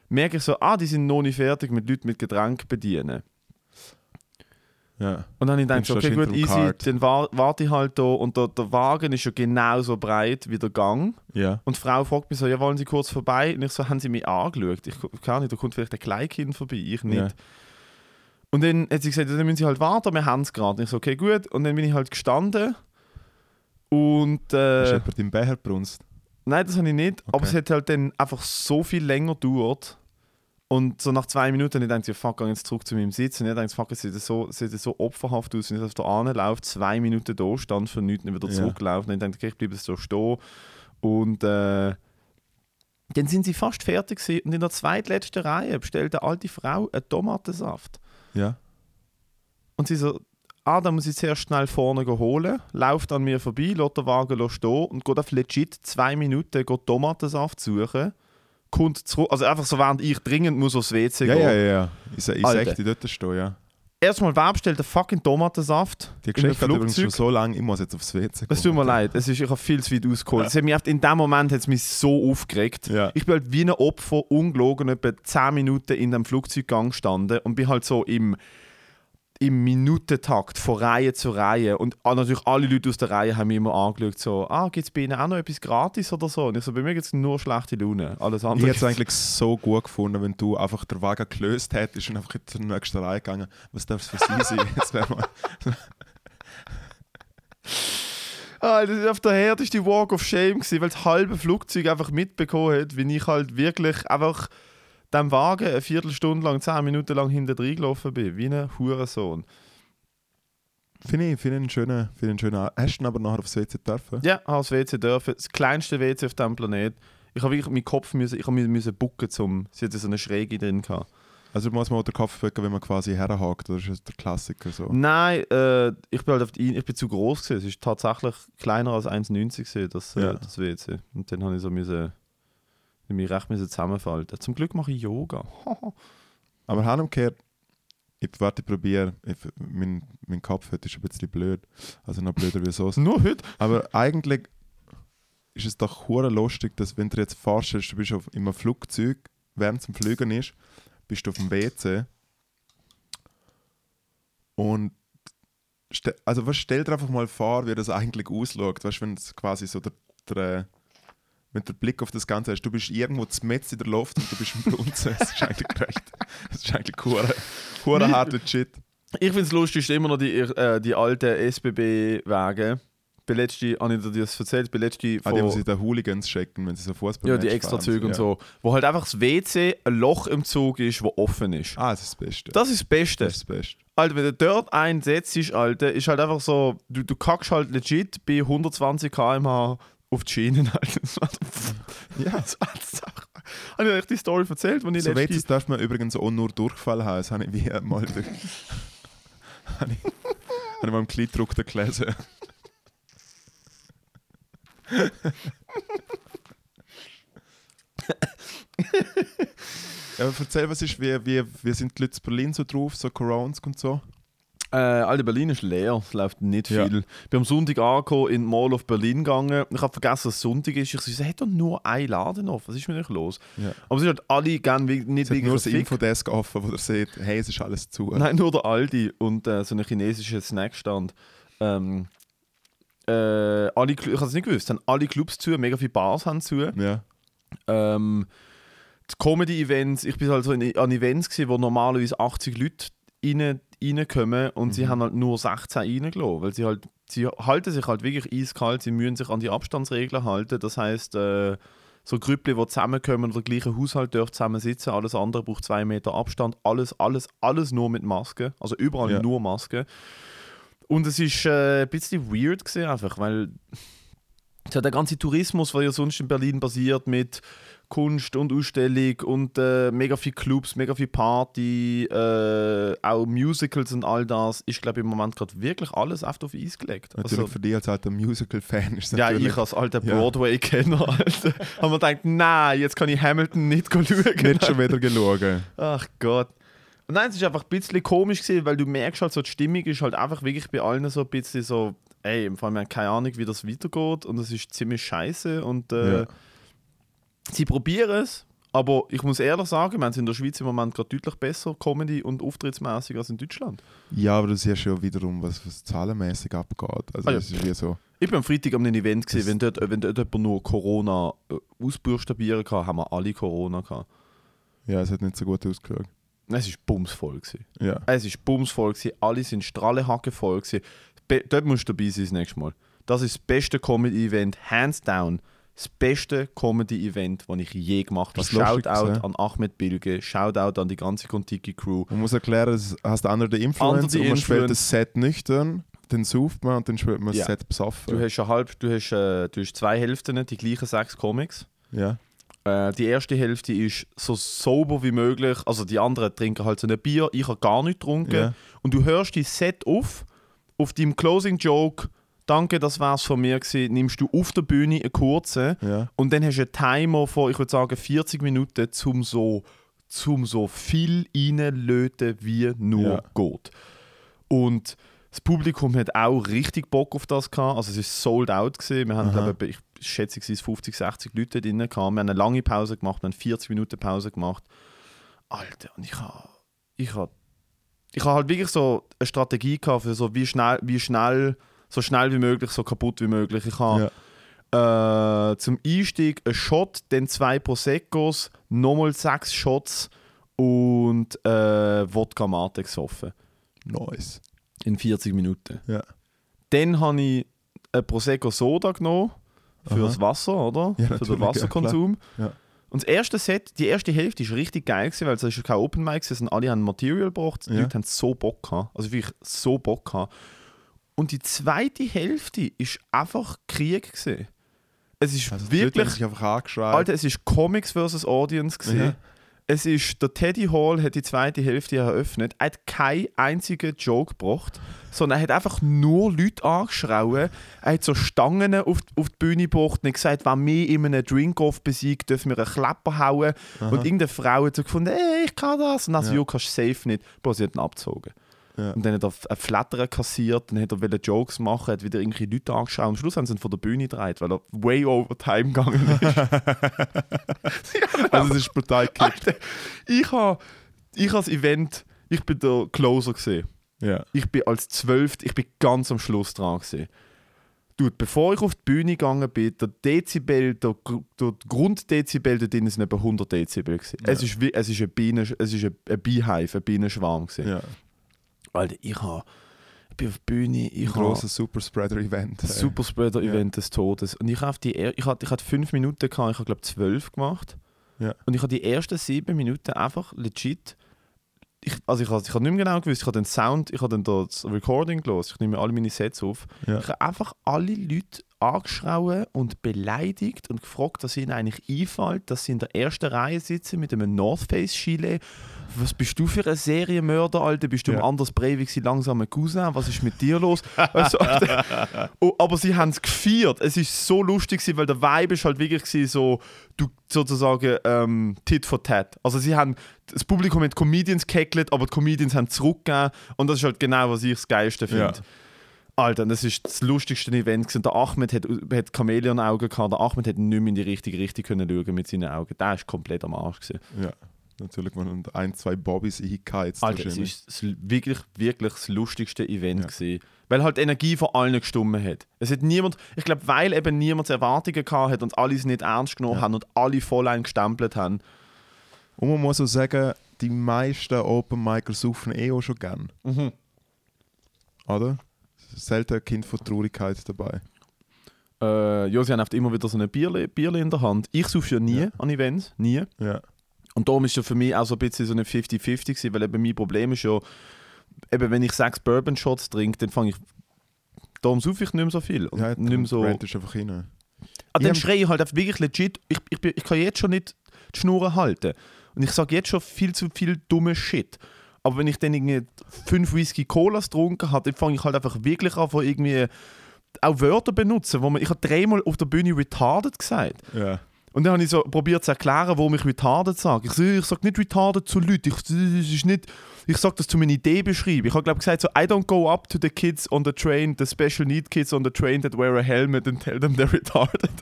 merke ich so, ah, die sind noch nicht fertig mit Leuten mit Getränk bedienen. Ja. Und dann habe ich gedacht, okay, gut, easy, Kart. dann wa warte ich halt da. Und der, der Wagen ist ja genauso breit wie der Gang. Ja. Und die Frau fragt mich so, ja, wollen Sie kurz vorbei? Und ich so, haben Sie mich angeschaut? Ich kann nicht, da kommt vielleicht ein Kleinkind vorbei, ich nicht. Ja. Und dann hat sie gesagt, dann müssen Sie halt warten, wir haben es gerade. Ich so, okay, gut. Und dann bin ich halt gestanden. Und Hast äh, du jemand im Becher brunst? Nein, das habe ich nicht. Aber Okay. es hat halt dann einfach so viel länger gedauert. Und so nach zwei Minuten ich ja, fuck, geh jetzt zurück zu meinem Sitz. Und ich dachte, fuck, es sieht so, sieht so opferhaft aus, wenn ich auf der Ahne laufe, zwei Minuten da stand für nichts und wieder Ja. zurückgelaufen. Und ich dachte, okay, ich bleibe so stehen. Und äh, dann sind sie fast fertig gewesen. Und in der zweitletzten Reihe bestellt eine alte Frau einen Tomatensaft. Ja. Und sie so, ah, da muss ich zuerst schnell vorne holen, läuft an mir vorbei, lässt den Wagen stehen und geht auf legit zwei Minuten geht Tomatensaft suchen, kommt zurück, also einfach so, während ich dringend muss aufs WC Ja, gehen. ja, ja, ja. Ich, ich Alter. sag dir dort stehen, ja. Erstmal, wer bestellt den fucking Tomatensaft Die Geschichte hat übrigens schon so lange, ich muss jetzt aufs WC Es tut mir leid, es ist, ich habe viel zu weit ausgeholt. Hat mich, in dem Moment hat es mich so aufgeregt. Ja. Ich bin halt wie ein Opfer, ungelogen, etwa 10 Minuten in dem Flugzeuggang gestanden und bin halt so im, im Minutentakt von Reihe zu Reihe. Und natürlich alle Leute aus der Reihe haben mich immer angeschaut, so, ah, gibt es bei Ihnen auch noch etwas gratis oder so? Und ich so, bei mir gibt es nur schlechte Laune. Alles Ich andere. hätte es eigentlich so gut gefunden, wenn du einfach den Wagen gelöst hättest und einfach in die nächste Reihe gegangen. Was darf es für sie sein? Jetzt wäre mal. Ah, das ist auf der härteste Walk of Shame gewesen, weil das halbe Flugzeug einfach mitbekommen hat, wie ich halt wirklich einfach dem Wagen eine Viertelstunde lang, zehn Minuten lang hinter gelaufen bin, wie ein Hurensohn. Finde ich, finde ich einen schönen, finde einen schönen. Hast du ihn aber nachher aufs WC dürfen? Ja, als WC dürfen. Das kleinste WC auf diesem Planet. Ich habe wirklich meinen Kopf müssen, ich habe müssen, bucken, zum, sie hatte so eine Schräge drin gehabt. Also muss man auch den Kopf bücken, wenn man quasi herhakt, oder ist das der Klassiker so? Nein, äh, ich bin halt auf die, ich bin zu groß gewesen. Es ist tatsächlich kleiner als 1,90 gewesen, das, äh, Ja. das WC. Und dann habe ich so müssen, mich recht zusammenfalten. Zum Glück mache ich Yoga. Aber heimgekehrt, ich warte, ich probiere. Ich- Mein, mein Kopf heute ist ein bisschen blöd. Also noch blöder wie sonst. Nur heute. Aber eigentlich ist es doch hure lustig, dass wenn du jetzt vorstellst, du bist auf, in einem Flugzeug, während es am Fliegen ist, bist du auf dem WC und also was, stell dir einfach mal vor, wie das eigentlich ausschaut. Weißt du, wenn es quasi so der, der wenn du den Blick auf das Ganze hast, du bist irgendwo mitten in der Luft und du bist im Blunzen. Das ist eigentlich recht. Das ist eigentlich hure, hure harter Shit. Ich finde es lustig, ist immer noch die, äh, die alten SBB-Wagen. Bei letzte, habe ich dir das erzählt, bei letzte Ah, die, die sie den Hooligans checken, wenn sie so Fußball ja, die extra Züge und so. Wo halt einfach das WC ein Loch im Zug ist, wo offen ist. Ah, das ist das Beste. Das ist das Beste. das ist das Beste. Alter, wenn du dort einsetzt, Alter, ist halt einfach so, du, du kackst halt legit bei 120 km/h auf die Schienen. So- Ja. das war Habe ich euch die Story erzählt, als ich So letzte... darf man übrigens auch nur Durchfall haben. Das habe ich wie mal durch. habe ich, habe ich mal im Kleidruck gelesen. ja, aber erzähl, was ist, wie, wie, wie sind die Leute in Berlin so drauf, so Corons und so? Äh, Alter, Berlin ist leer, es läuft nicht Ja. viel. Ich bin am Sonntag angekommen, in die Mall of Berlin gegangen. Ich habe vergessen, dass es Sonntag ist. Ich so, es hat doch nur ein Laden offen. Was ist mit euch los? Ja. Aber es sind halt alle gerne wie- nicht Es wegen nur das. Infodesk offen, wo ihr seht, hey, es ist alles zu. Nein, nur der Aldi und äh, so ein chinesischer Snackstand. Ähm, äh, alle, ich habe es nicht gewusst, haben alle Clubs zu, mega viele Bars haben zu. Ja. Ähm, die Comedy-Events, ich bin halt so an Events gewesen, wo normalerweise 80 Leute rein, reinkommen und sie haben halt nur 16 reingelassen, weil sie halt, sie halten sich halt wirklich eiskalt, sie müssen sich an die Abstandsregeln halten, das heißt äh, so Grüppli, die zusammenkommen oder der gleiche Haushalt dürfen zusammen sitzen, alles andere braucht zwei Meter Abstand, alles, alles, alles nur mit Maske, also überall Ja. nur Maske. Und es ist äh, ein bisschen weird gewesen einfach, weil so der ganze Tourismus, der ja sonst in Berlin basiert mit Kunst und Ausstellung und äh, mega viel Clubs, mega viel Party, äh, auch Musicals und all das, ist glaube ich im Moment gerade wirklich alles oft auf Eis gelegt. Natürlich Also, für dich als alter Musical-Fan ist es ja, ich als alter. Broadway-Kenner, Alter, habe mir gedacht, nein, jetzt kann ich Hamilton nicht schauen. nicht schon wieder gelogen. Ach Gott. Und nein, es ist einfach ein bisschen komisch gewesen, weil du merkst halt so, die Stimmung ist halt einfach wirklich bei allen so ein bisschen so, ey, im Fall wir haben keine Ahnung, wie das weitergeht und es ist ziemlich scheiße und äh, Ja. Sie probieren es, aber ich muss ehrlich sagen, wir es in der Schweiz im Moment gerade deutlich besser Comedy- und auftrittsmäßig als in Deutschland. Ja, aber du siehst ja wiederum, was, was zahlenmäßig abgeht. Also Ah, ja. ist wie so. Ich bin am Freitag an einem Event gesehen, wenn dort, wenn dort jemand nur Corona äh, ausbuchstabieren kann, haben wir alle Corona gehabt. Ja, es hat nicht so gut ausgeschaut. Es ist bumsvoll gewesen. Ja. Es ist bumsvoll, gewesen, alle sind strahlenhackenvoll. gewesen. Be dort musst du dabei sein das nächste Mal. Das ist das beste Comedy-Event, hands down. Das beste Comedy-Event, das ich je gemacht habe. Shoutout gewesen. an Ahmed Bilge, Shoutout an die ganze Kontiki-Crew. Man muss erklären, es heißt Under the Influence Under the und man spielt das Set nüchtern, dann sauft man und dann spielt man Ja. das Set besoffen. Du hast, eine halb, du, hast, äh, du hast zwei Hälften, die gleichen sechs Comics. ja. Äh, die erste Hälfte ist so sober wie möglich. Also die anderen trinken halt so ein Bier. Ich habe gar nicht getrunken. Ja. Und du hörst die Set auf, auf deinem Closing Joke. Danke, das war's von mir gewesen. Nimmst du auf der Bühne einen kurzen Ja. und dann hast du einen Timer von, ich würde sagen, 40 Minuten zum so, zum so viel reinlöten, wie nur Ja. geht. Und das Publikum hat auch richtig Bock auf das gehabt. Also es ist sold out gewesen. Wir haben, glaube ich, ich schätze, es waren 50, 60 Leute drin gehabt. Wir haben eine lange Pause gemacht, wir haben 40 Minuten Pause gemacht. Alter, und ich habe ich hab, ich hab halt wirklich so eine Strategie gehabt für so wie schnell, wie schnell, so schnell wie möglich, so kaputt wie möglich. Ich habe äh, zum Einstieg einen Shot, dann zwei Proseccos, nochmal sechs Shots und äh, Wodka Mate gesoffen. Nice. In 40 Minuten. Ja. Dann habe ich ein Prosecco Soda genommen für Aha. das Wasser, oder? Ja, für den ja, Wasserkonsum. Ja. Und das erste Set, die erste Hälfte ist richtig geil gewesen, weil es ist kein Open Mic, gewesen, alle haben Material gebraucht, die Ja. Leute haben so Bock gehabt, also wirklich so Bock gehabt. Und die zweite Hälfte ist einfach Krieg gewesen. Es ist Also wirklich, sich einfach angeschrien. Alter, es ist Comics versus Audience gewesen. Ja. Es ist, der Teddy Hall hat die zweite Hälfte eröffnet. Er hat keinen einzigen Joke gebracht, sondern er hat einfach nur Leute angeschrauen. Er hat so Stangen auf, auf die Bühne gebracht und hat gesagt, wenn wir in einem Drink-Off besiegt, dürfen wir einen Klepper hauen. Und irgendeine Frau hat so gefunden, ey, ich kann das. Und dann so, Ja. ja, kannst du safe nicht. Bro, sie hat ihn abgezogen. Ja. Und dann hat er einen Flattern kassiert, dann hat er Jokes machen, hat wieder irgendwelche Leute angeschaut. Am Schluss haben sie ihn von der Bühne gedreht, weil er way over time gegangen ist. Also es ist brutal gekippt. Ich habe ich als Event, ich bin der Closer gesehen. Ja. Ich bin als Zwölft, ich bin ganz am Schluss dran gesehen. Dude, bevor ich auf die Bühne gegangen bin, der Dezibel, der, der Grunddezibel da drin sind etwa 100 Dezibel gewesen. Ja. Es ist wie, es ist ein Bienen, es ist ein, ein Beehive, ein Bienenschwarm gewesen. ja. Alter, ich habe, ich bin auf die Bühne, ich Ein grosses Superspreader-Event. das Superspreader-Event des Todes. Und ich habe die, ich hatte, ich hatte fünf Minuten gehabt, ich habe glaube zwölf gemacht. Ja. Und ich habe die ersten sieben Minuten einfach legit. Ich, also ich habe ich habe nicht mehr genau gewusst, ich habe den Sound, ich habe dann das Recording gelesen, ich nehme alle meine Sets auf. Ja. Ich habe einfach alle Leute angeschrauen und beleidigt und gefragt, dass ihnen eigentlich einfällt, dass sie in der ersten Reihe sitzen mit einem North Face Chile. Was bist du für ein Serienmörder, Alter? Bist du Ja. Anders Breivik, sein langsamer Cousin? Was ist mit dir los? Oh, aber sie haben es gefeiert. Es ist so lustig, gewesen, weil der Vibe ist halt wirklich so, du sozusagen ähm, Tit for Tat. Also sie haben, das Publikum hat Comedians gehackelt, aber die Comedians haben zurückgegeben und das ist halt genau, was ich das Geilste finde. Ja. Alter, das ist das lustigste Event. gewesen. Der Ahmed hat, hat Chamäleon-Augen gehabt. Der Ahmed hat nicht mehr in die richtige Richtung können schauen mit seinen Augen. Der ist komplett am Arsch. Gewesen. Ja. Natürlich, man und ein, zwei Bobbys eingeheizt. Alter, es wahrscheinlich. ist das, wirklich, wirklich das lustigste Event Ja. gewesen. Weil halt die Energie von allen gestummen hat. Es hat niemand, ich glaube, weil eben niemand Erwartungen gehabt hat und alle es nicht ernst genommen Ja. haben und alle voll eingestempelt haben. Und man muss auch sagen, die meisten Open Micers saufen eh auch schon gern. Oder? Selten ein Kind von Traurigkeit dabei. Äh, ja, sie haben oft immer wieder so eine Bierle, Bierle in der Hand. Ich suche ja nie Ja. an Events, nie. Ja. Und darum ist ja für mich auch so ein bisschen so eine 50-50 gewesen, weil eben mein Problem ist ja, eben wenn ich sechs Bourbon-Shots trinke, dann fange ich, darum suche ich nicht mehr so viel. Und ja nicht mehr so, ist einfach rein. ah, dann schreie ich halt einfach wirklich legit, ich, ich, ich kann jetzt schon nicht die Schnur halten. Und ich sage jetzt schon viel zu viel dumme Shit. Aber wenn ich dann irgendwie fünf Whisky Colas getrunken habe, dann fange ich halt einfach wirklich an, von irgendwie auch Wörter benutzen, wo man, ich habe dreimal auf der Bühne retarded gesagt. Ja. Und dann habe ich so probiert zu erklären, warum ich retarded sage. Ich, ich sage nicht retarded zu Leuten. Ich, nicht, ich sage das zu meiner Idee beschreiben. Ich habe glaube gesagt so, I don't go up to the kids on the train, the special need kids on the train that wear a helmet and tell them they're retarded.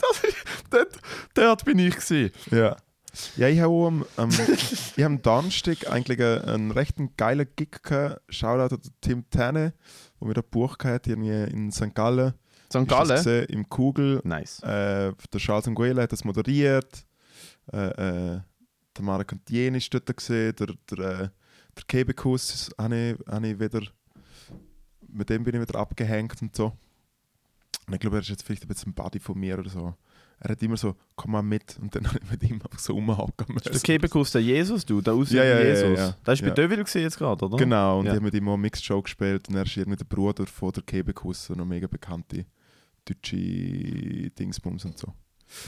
das ist, dort, dort bin ich gewesen. Ja. Ja, ich habe am, ich hab am Donnerstag eigentlich einen, recht geilen Gig gehabt. Shoutout an Tim Tanne, wo mir da gebucht hat, irgendwie in St. Gallen. St. Gallen? gesehen, Im Kugel. Nice. Äh, der Charles Nguela hat das moderiert. Äh, äh, der Marc Antien ist dort gesehen. Der, der, äh, der Kebekus habe ich, habe ich wieder. Mit dem bin ich wieder abgehängt und so. Und ich glaube, er ist jetzt vielleicht ein bisschen ein Buddy von mir oder so. Er hat immer so, komm mal mit. Und dann habe ich mit ihm einfach so rumhacken Der Kebekus, der Jesus, du, der aussieht Ja, ja, ja, Jesus. ja, ja. Der ist bei Ja. Deville gewesen jetzt gerade, oder? Genau, und Ja. ich habe mit ihm auch eine Mixed Show gespielt. Und er ist irgendwie der Bruder von der Kebekus, so eine mega bekannte deutsche Dingsbums und so.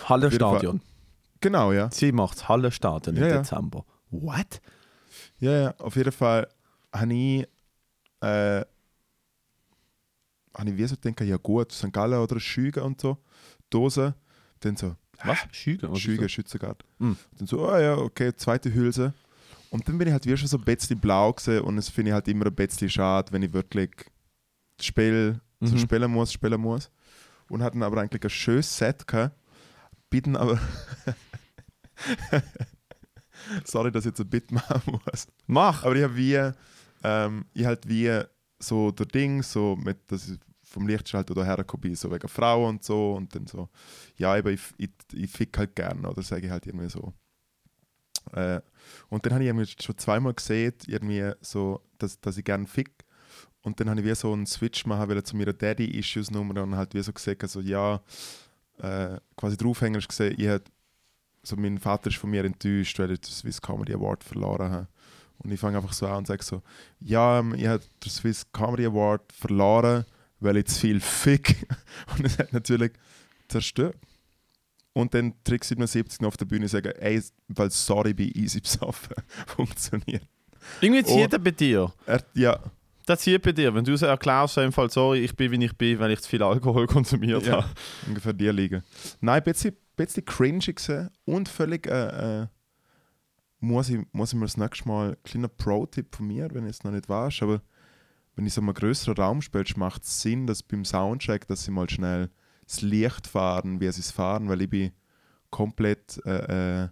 Hallenstadion. Genau, ja. Sie macht das Hallenstadion im Ja, ja. Dezember. What? Ja, ja, auf jeden Fall habe ich, äh, habe ich wie so gedacht, ja gut, St. Gallen oder Schüge und so, Dose, dann so, Was? Schüge? Was ist Schüge, das? Schützengard. Mhm. Dann so, ah ja, okay, zweite Hülse. Und dann bin ich halt wie schon so ein bisschen blau gesehen und es finde ich halt immer ein bisschen schade, wenn ich wirklich das Spiel so Mhm. spielen muss, spielen muss. Und hatten aber eigentlich ein schönes Set gehabt. Bitten aber. Sorry, dass ich jetzt ein Bit machen muss. Mach! Aber ich habe wie, ähm, ich halt wie so der Ding, so mit, dass ich vom Lichtschalter da hergekommen bin, so wegen Frauen und so und dann so, ja, eben, ich, ich, ich fick halt gerne, oder sage ich halt irgendwie so. Äh, und dann habe ich irgendwie schon zweimal gesehen, irgendwie so, dass, dass ich gerne fick. Und dann habe ich wie so einen Switch machen wollen zu meiner Daddy-Issues-Nummer und halt wie so gesagt, also ja, äh, quasi der Aufhänger ist gesehen, ich hab, so mein Vater ist von mir enttäuscht, weil ich den Swiss Comedy Award verloren habe. Und ich fange einfach so an und sage so, ja, ähm, ich habe den Swiss Comedy Award verloren, weil ich zu viel fick. Und es hat natürlich zerstört. Und dann Trick 77 noch auf der Bühne sagen, ey, weil sorry, bei easy besoffen funktioniert. Irgendwie zieht er bei dir. Er, ja, Das zieht bei dir. Wenn du so erklärst, im Fall, sorry, ich bin, wie ich bin, weil ich zu viel Alkohol konsumiert Ja. habe. ungefähr die liegen. Nein, ein bisschen, bisschen cringy gewesen und völlig äh, äh, muss, ich, muss ich mir das nächste Mal ein kleiner Pro-Tipp von mir, wenn ich es noch nicht weiß, aber wenn ich so einen größeren Raum spiele, macht es Sinn, dass beim Soundcheck, dass sie mal schnell das Licht fahren, wie sie es fahren, weil ich bin komplett äh, äh,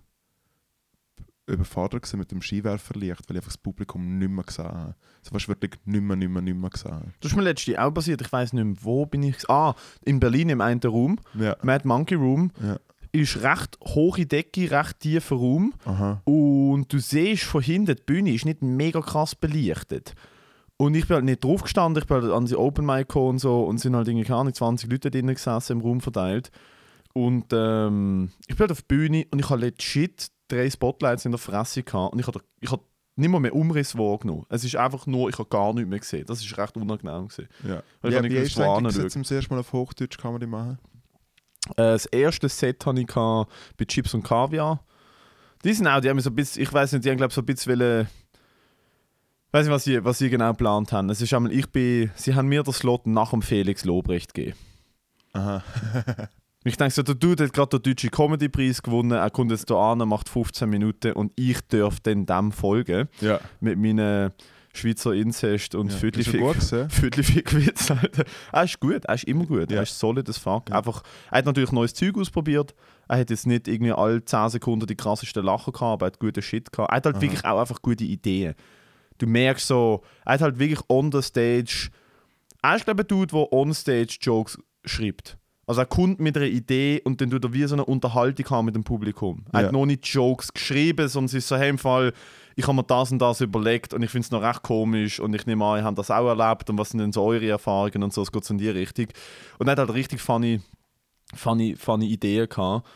überfordert mit dem Skiwerferlicht, weil ich einfach das Publikum nicht mehr gesehen habe. So fast wirklich nicht mehr, nicht mehr, nicht mehr gesehen habe. Das ist mir letztens auch passiert. Ich weiß nicht mehr, wo bin ich. Ah, in Berlin im einen Raum. Ja, Mad Monkey Room. ja. Ist recht hohe Decke, recht tiefer Raum. Aha. Und du siehst von hinten, die Bühne ist nicht mega krass belichtet. Und ich bin halt nicht drauf gestanden, ich bin halt an die Open Mic gekommen und so und sind halt irgendwie, keine Ahnung, 20 Leute drinnen gesessen, im Raum verteilt. Und ähm, ich bin halt auf der Bühne und ich hatte legit drei Spotlights in der Fresse gehabt und ich habe ich hab nicht mal mehr Umriss wahrgenommen. Es ist einfach nur, ich habe gar nichts mehr gesehen. Das ist recht unangenehm gewesen. Ja. Ich Wie, habe nicht wie eigentlich hinschauen. gesetzt, zum ersten Mal auf Hochdeutsch kann man die machen? Äh, das erste Set hatte ich bei Chips und Kaviar. Die sind auch, die haben so ein bisschen, ich weiß nicht, die haben glaube ich so ein bisschen weiß nicht, was sie, was sie genau geplant haben. Es ist einmal, ich bin, sie haben mir den Slot nach dem Felix Lobrecht gegeben. Aha. Ich denke so, der Dude hat gerade den deutschen Comedy-Preis gewonnen, er kommt jetzt hier an, macht 15 Minuten und ich darf dann dem folgen. Ja. Mit meinen Schweizer Inzest und ja. Er? Viertelfick-Witz. Alter. Er ist gut, er ist immer gut, Ja. er ist solid as fuck. Ja. Einfach, er hat natürlich neues Zeug ausprobiert. Er hat jetzt nicht irgendwie alle 10 Sekunden die krassesten Lachen gehabt, aber er hat guten Shit gehabt. Er hat halt Aha. wirklich auch einfach gute Ideen. Du merkst so, er hat halt wirklich on the stage. Er ist, glaube ich, ein Dude, der on stage Jokes schreibt. Also er kommt mit einer Idee und dann tut er wie so eine Unterhaltung haben mit dem Publikum. Er Ja. hat noch nicht Jokes geschrieben, sondern es ist so, hey, im Fall, ich habe mir das und das überlegt und ich finde es noch recht komisch und ich nehme an, ihr habt das auch erlebt und was sind denn so eure Erfahrungen und so, es geht so in die Richtung. Und er hat halt richtig funny, funny, funny Ideen gehabt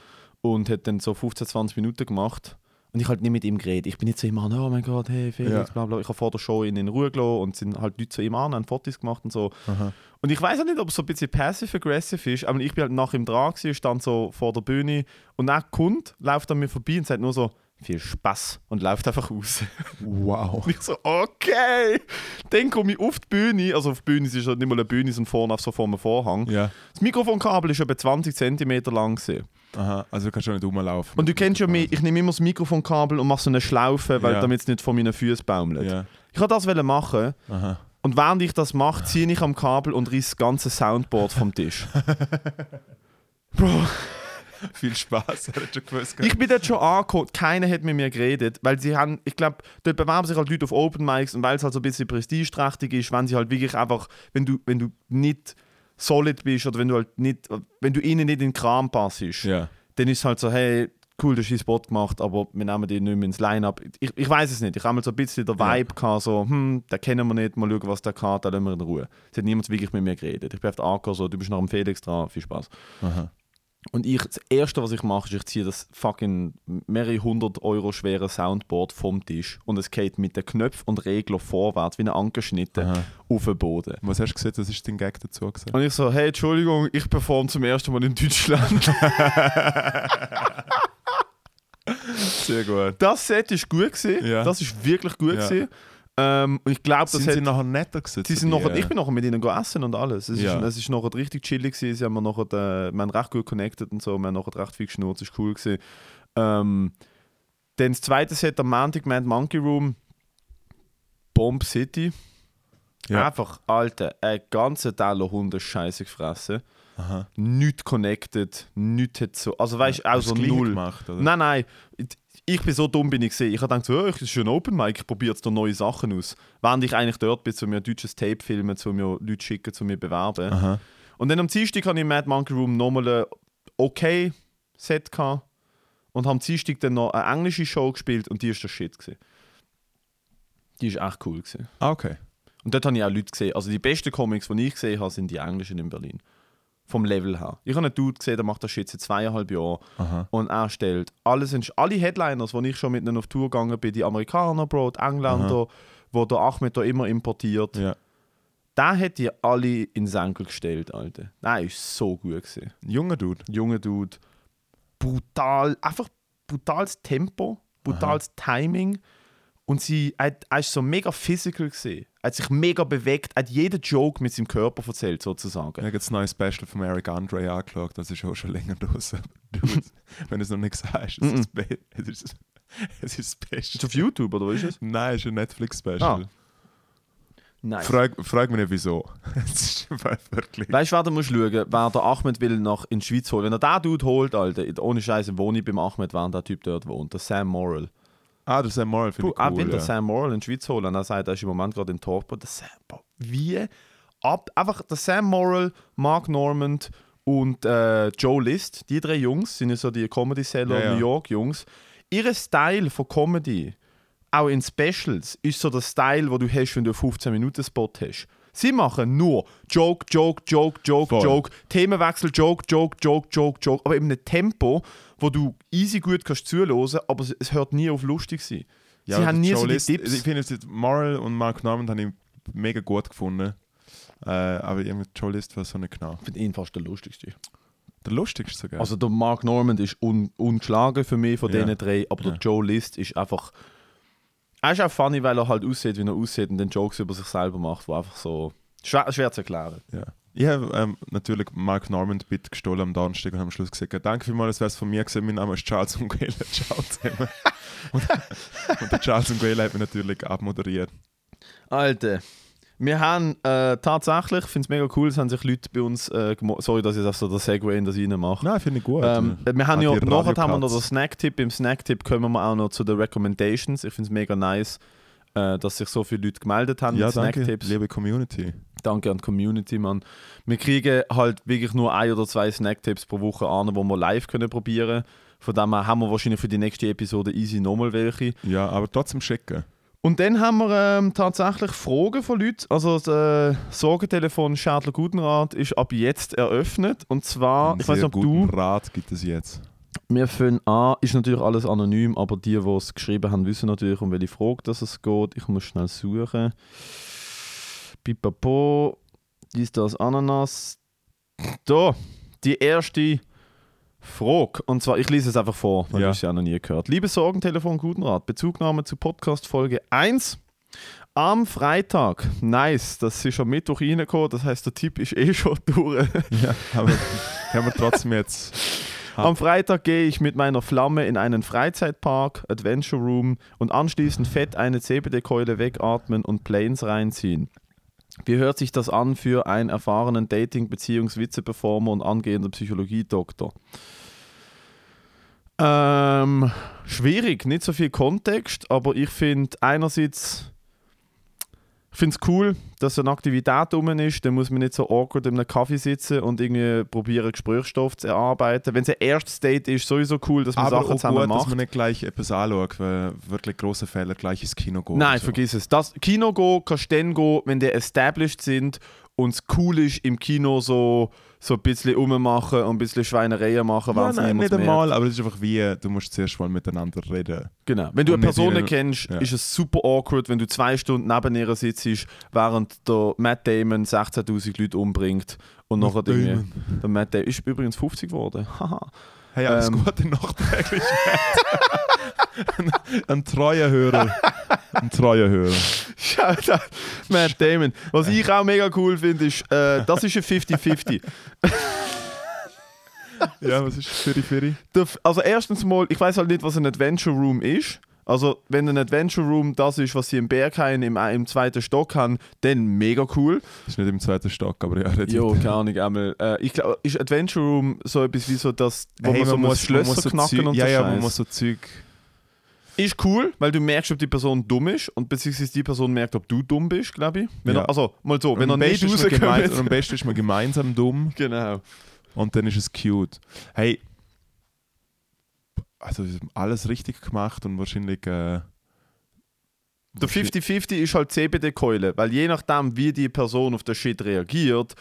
und hat dann so 15, 20 Minuten gemacht. Und ich halt nicht mit ihm geredet. Ich bin nicht zu ihm an, oh mein Gott, hey Felix, Ja. bla bla. Ich habe vor der Show ihn in Ruhe gelassen und sind halt Leute zu ihm an, haben Fotos gemacht und so. Aha. Und ich weiß auch nicht, ob es so ein bisschen passive-aggressive ist, aber ich bin halt nach ihm dran, gewesen, stand so vor der Bühne und er kommt, läuft an mir vorbei und sagt nur so, viel Spaß und läuft einfach raus. Wow. Und ich so, okay. Dann komme ich auf die Bühne, also auf die Bühne es ist ja nicht mal eine Bühne, sondern vorne auf so vor einem Vorhang. Ja. Das Mikrofonkabel ist etwa 20 cm lang. Gewesen. Aha. Also du kannst schon nicht rumlaufen. Und du kennst ja mich, ich nehme immer das Mikrofonkabel und mache so eine Schlaufe, weil Ja. damit es nicht von meinen Füßen baumelt. Ja. Ich wollte das machen Aha. und während ich das mache, ziehe ich am Kabel und reiß das ganze Soundboard vom Tisch. Bro, Viel Spaß, hat schon gewusst. ich bin dort schon angekommen, keiner hat mit mir geredet, weil sie haben, ich glaube, dort bewerben sich halt Leute auf Open Mics und weil es halt so ein bisschen prestigeträchtig ist, wenn sie halt wirklich einfach, wenn du, wenn du nicht solid bist oder wenn du halt nicht, wenn du ihnen nicht in den Kram passst, Ja. dann ist es halt so, hey, cool, du hast einen Spot gemacht, aber wir nehmen den nicht mehr ins Line-Up. Ich, ich weiß es nicht. Ich habe mal so ein bisschen den Ja. Vibe gehabt, so, hm, den kennen wir nicht, mal schauen, was der kann, den lassen wir in Ruhe. Es hat niemand wirklich mit mir geredet. Ich bin auf der Anker so, du bist nach dem Felix dran, viel Spaß. Aha. Und ich, das Erste, was ich mache, ist, ich ziehe das fucking mehrere hundert Euro schwere Soundboard vom Tisch und es geht mit den Knöpfen und Reglern vorwärts, wie ein Ankerschnitte, Aha. auf den Boden. Was hast du gesehen? Was ist dein Gag dazu gesagt? Und ich so, hey, Entschuldigung, ich performe zum ersten Mal in Deutschland. Sehr gut. Das Set ist gut gewesen. Ja. Das ist wirklich gut Ja. gewesen. Ähm, und ich glaube, das Sind hat, sie nachher netter gewesen? sie sind nachher, ich bin nachher mit ihnen go essen und alles. Es, Ja. ist, es ist nachher richtig chillig gewesen. Sie haben mir nachher, äh, wir haben recht gut connected und so. Wir haben nachher recht viel geschnurrt. Es war cool gewesen. Ähm, dann das zweite Set am Montag, Mad Monkey Room, Bomb City. Ja. Einfach, Alter, ein ganzer Teller Hundescheiße gefressen. Aha. Nicht connected, nicht hat so. Also weißt du, das Gleiche null. Gemacht, oder? Nein, nein. Ich bin so dumm bin ich gesehen. Ich habe gedacht, so, oh, das ist ein Open Mic, ich probiere jetzt da neue Sachen aus. Während ich eigentlich dort bin, zu mir ein deutsches Tape filmen, zu mir Leute schicken, zu mir bewerben. Aha. Und dann am Dienstag hatte ich im Mad Monkey Room nochmal ein okay Set gehabt. Und am Dienstag dann noch eine englische Show gespielt und die ist der Shit. Gewesen. Die ist echt cool. Gewesen. Ah, okay. Und dort habe ich auch Leute gesehen. Also die besten Comics, die ich gesehen habe, sind die englischen in Berlin. Vom Level her. Ich habe einen Dude gesehen, der macht das Shit seit zweieinhalb Jahren Aha. und er stellt alles, in, alle Headliners, wo ich schon mit ihnen auf Tour gegangen bin, die Amerikaner, Bro, die Engländer, wo der Ahmed da immer importiert, Ja. der hat die alle in den Senkel gestellt, Alter. Der ist so gut gesehen. Junger Dude. Junger Dude, brutal, einfach brutales Tempo, brutales Timing und sie hat, er ist so mega physical gesehen. Er hat sich mega bewegt, hat jeden Joke mit seinem Körper erzählt, sozusagen. Ich habe das neue Special von Eric Andre angeschaut, das ist auch schon länger draußen. Dude, wenn du es noch nicht sagst, es ist, das Be- es ist, es ist das Ist auf YouTube, oder was ist es? Nein, es ist ein Netflix-Special. Ah. Nice. Frag, frag mich nicht wieso. Es ist wirklich. Weißt du, wer du musst schauen, wer der Ahmed will nach in die Schweiz holen. Wenn er den Dude holt, Alter, ohne Scheiße wohne ich beim Ahmed, während der Typ dort wohnt. Der Sam Morrill. Ah, der Sam Morrill finde ich er cool. will der ja. Sam Morrill in die Schweiz holen. Er sagt, er ist im Moment gerade in Torpo. Der Sam, wie ab, einfach der Sam Morrill, Mark Normand und äh, Joe List, die drei Jungs, sind ja so die Comedy-Seller Ja. New York-Jungs. Ihre Style von Comedy, auch in Specials, ist so der Style, den du hast, wenn du einen 15-Minuten-Spot hast. Sie machen nur Joke, Joke, Joke, Joke, Voll. Joke, Themenwechsel, Joke, Joke, Joke, Joke, Joke, aber in einem Tempo, wo du easy gut kannst zuhören, aber es- es hört nie auf lustig sein. Ja, Sie haben nie so die Tipps. Ich finde, jetzt Morrill und Mark Norman habe ich mega gut gefunden. Äh, aber irgendwie Joe List war so nicht genau. Ich finde ihn fast der lustigste. Der lustigste sogar. Also der Mark Normand ist un ungeschlagen für mich von Ja. diesen drei, aber Ja. der Joe List ist einfach. Er ist auch funny, weil er halt aussieht, wie er aussieht und dann Jokes über sich selber macht, wo einfach so. Schwer, schwer zu erklären. ja. Ich habe ähm, natürlich Mark Norman Bit gestohlen am Donnerstag und am Schluss gesagt, danke vielmals, es wäre es von mir gesehen, mein Name ist Charles Nguela. Ciao zusammen. und, und der Charles Nguela hat mich natürlich abmoderiert. Alter. Wir haben äh, tatsächlich, ich finde es mega cool, es haben sich Leute bei uns, äh, sorry, dass ich jetzt so der Segway in das reinmache. Nein, finde ich gut. Ähm, wir haben ja, nachher haben wir noch den Snacktipp. Im Snacktipp kommen wir auch noch zu den Recommendations. Ich finde es mega nice, äh, dass sich so viele Leute gemeldet haben ja, mit danke, liebe Community. Danke an die Community, Mann. Wir kriegen halt wirklich nur ein oder zwei Snacktipps pro Woche an, wo wir live können probieren. Von dem her haben wir wahrscheinlich für die nächste Episode easy nochmal welche. Ja, aber trotzdem schicken. Und dann haben wir ähm, tatsächlich Fragen von Leuten. Also das äh, Sorgentelefon Schädler Gutenrat ist ab jetzt eröffnet. Und zwar, Einen ich weiß nicht, ob du... Rat gibt es jetzt. Wir fangen an, ist natürlich alles anonym, aber die, die es geschrieben haben, wissen natürlich, um welche Frage dass es geht. Ich muss schnell suchen. Pipapo, dies, das, Ananas. Da, die erste Frage. Und zwar, ich lese es einfach vor, weil Ja. du es ja noch nie gehört. Liebes Sorgentelefon Gutenrat, Bezugnahme zu Podcast Folge 1. Am Freitag, nice, das ist am Mittwoch reingekommen, das heißt, der Tipp ist eh schon durch. Ja, aber haben wir trotzdem jetzt. Am Freitag gehe ich mit meiner Flamme in einen Freizeitpark, Adventure Room und anschließend fett eine CBD-Keule wegatmen und Planes reinziehen. Wie hört sich das an für einen erfahrenen Dating-, Beziehungs-Witze-Performer und angehender Psychologiedoktor? Ähm, schwierig, nicht so viel Kontext, aber ich finde einerseits finde es cool, dass eine Aktivität rum ist, dann muss man nicht so awkward in einem Kaffee sitzen und irgendwie probieren, Gesprächsstoff zu erarbeiten. Wenn es ein erstes Date ist, sowieso cool, dass man Aber Sachen auch zusammen gut, dass macht. man nicht gleich etwas anschaut, weil wirklich große Fälle gleich ins Kino gehen. Nein, so. vergiss es. Das Kino gehen kannst du dann gehen, wenn die established sind und es cool ist, im Kino so, so ein bisschen rummachen und ein bisschen Schweinereien machen, Ja, wenn nein, nicht einmal, aber es ist einfach wie, du musst zuerst mal miteinander reden. Genau. Wenn du Und eine Person ihre- kennst, ja. ist es super awkward, wenn du zwei Stunden neben ihr sitzt, während der Matt Damon 16'000 Leute umbringt und nachher Matt irgendwie... Damon. Der Matt Damon ist übrigens 50 geworden. Haha. Hey, alles Ähm. Gute nachträglich. ein, ein treuer Hörer. Ein treuer Hörer. Shoutout Matt Damon. Was ich auch mega cool finde, ist, äh, das ist ein 50-50. Ja, was ist Firi Firi? Also erstens mal, ich weiß halt nicht, was ein Adventure Room ist. Also wenn ein Adventure Room das ist, was sie im Berghain im, im zweiten Stock haben, dann mega cool. Das ist nicht im zweiten Stock, aber ja, Jo, keine Ahnung, einmal. Äh, ich glaube, ist Adventure Room so etwas wie so das, wo Hey, man so muss, man Schlösser so knacken Zeug, und Ja, so ja, Scheiß. man muss so Zeug. Ist cool, weil du merkst, ob die Person dumm ist und beziehungsweise die Person merkt, ob du dumm bist, glaube ich. Wenn Ja. er, also, mal so, wenn Und er nicht rauskommt. am besten ist man gemeinsam dumm Genau. und dann ist es cute. Hey, also alles richtig gemacht und wahrscheinlich. Äh, Der 50-50 ist halt CBD-Keule, weil je nachdem, wie die Person auf den Shit reagiert,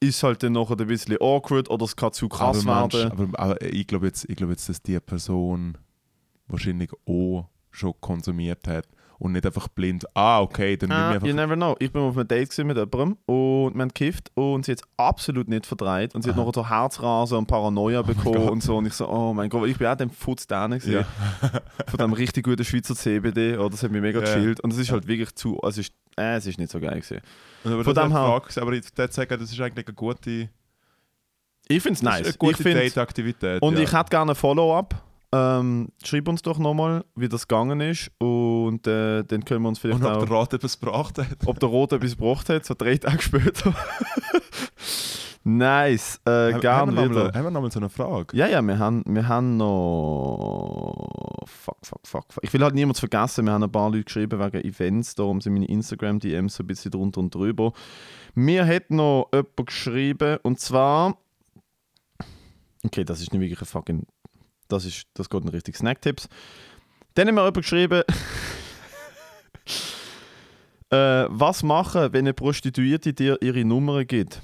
ist es halt dann noch ein bisschen awkward oder es kann zu krass aber, werden. aber, aber ich glaube jetzt, ich glaub jetzt, dass die Person wahrscheinlich auch schon konsumiert hat und nicht einfach blind, ah, okay, dann Ah, ich you einfach. never know. Ich bin auf einem Date mit jemandem und wir haben gekifft und sie hat es absolut nicht verdreht und sie hat Aha. noch so Herzrasen und Paranoia bekommen Gott. und so und ich so, oh mein Gott, ich bin auch dem Futz da. Ja. von dem richtig guten Schweizer CBD oder das hat mich mega Ja. chillt und es ist halt wirklich zu, also es ist, äh, es ist nicht so geil gewesen. Aber Von dem her- Frage, aber ich würde sagen, das ist eigentlich eine gute, Ich finde es nice. eine gute Date-Aktivität. und ja. ich hätte gerne ein Follow-up. Ähm, schreib uns doch nochmal, wie das gegangen ist und äh, dann können wir uns vielleicht und ob auch... der Rat etwas gebracht hat. ob der Rot etwas gebracht hat, so drei Tage später. nice, äh, Haben- gern haben wir noch wieder. mal- Haben wir nochmal so eine Frage? Ja, ja, wir haben, wir haben noch. Fuck, fuck, fuck, fuck. Ich will halt niemanden vergessen. Wir haben ein paar Leute geschrieben wegen Events. Darum sind meine Instagram-DMs so ein bisschen drunter und drüber. Mir hat noch jemand geschrieben und zwar. Okay, das ist nicht wirklich ein fucking. Das, ist, das geht in Richtung Snacktipps. Dann haben wir jemand geschrieben. äh, was machen, wenn eine Prostituierte dir ihre Nummer gibt?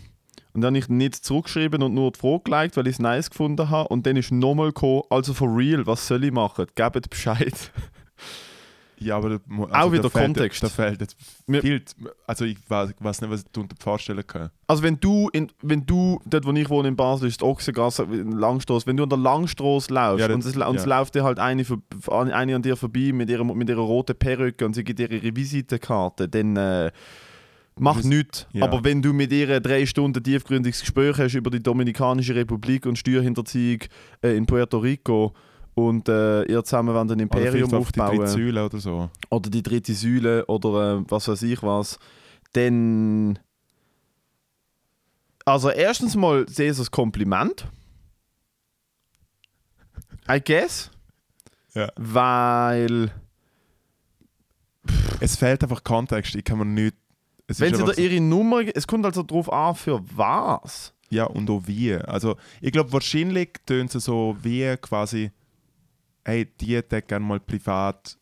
Und dann habe ich nicht zurückgeschrieben und nur die Frage geliked, weil ich es nice gefunden habe. Und dann ist nochmal gekommen, also for real, was soll ich machen? Gebt Bescheid. Ja, aber mu- Auch wieder fehlt, Kontext. Da fehlt jetzt viel. Also ich weiß, weiß nicht, was ich darunter vorstellen kann. Also wenn du, in, wenn du, dort wo ich wohne in Basel, ist die Ochsengasse, Langstrasse, wenn du an der Langstrasse laufst Ja, und, es, la- und es ja. läuft dir halt eine, eine an dir vorbei mit ihrer, mit ihrer roten Perücke und sie gibt dir ihre Visitenkarte, dann äh, mach Das- nichts. ja. Aber wenn du mit ihr drei Stunden tiefgründiges Gespräch hast über die Dominikanische Republik und Steuerhinterziehung äh, in Puerto Rico und äh, ihr zusammen wollt ein Oder Imperium vielleicht auf die aufbauen dritte Säule oder so. oder die dritte Säule oder äh, was weiß ich was, dann. Also, erstens mal sehe ich es als Kompliment. I guess. Ja. Weil, Es fehlt einfach Kontext. Ich kann mir nicht. Es wenn sie da ihre Nummer. Es kommt also darauf an, für was. Ja, und auch wie. Also, ich glaube, wahrscheinlich tönt es so wie quasi, hey, die hätte gerne mal privat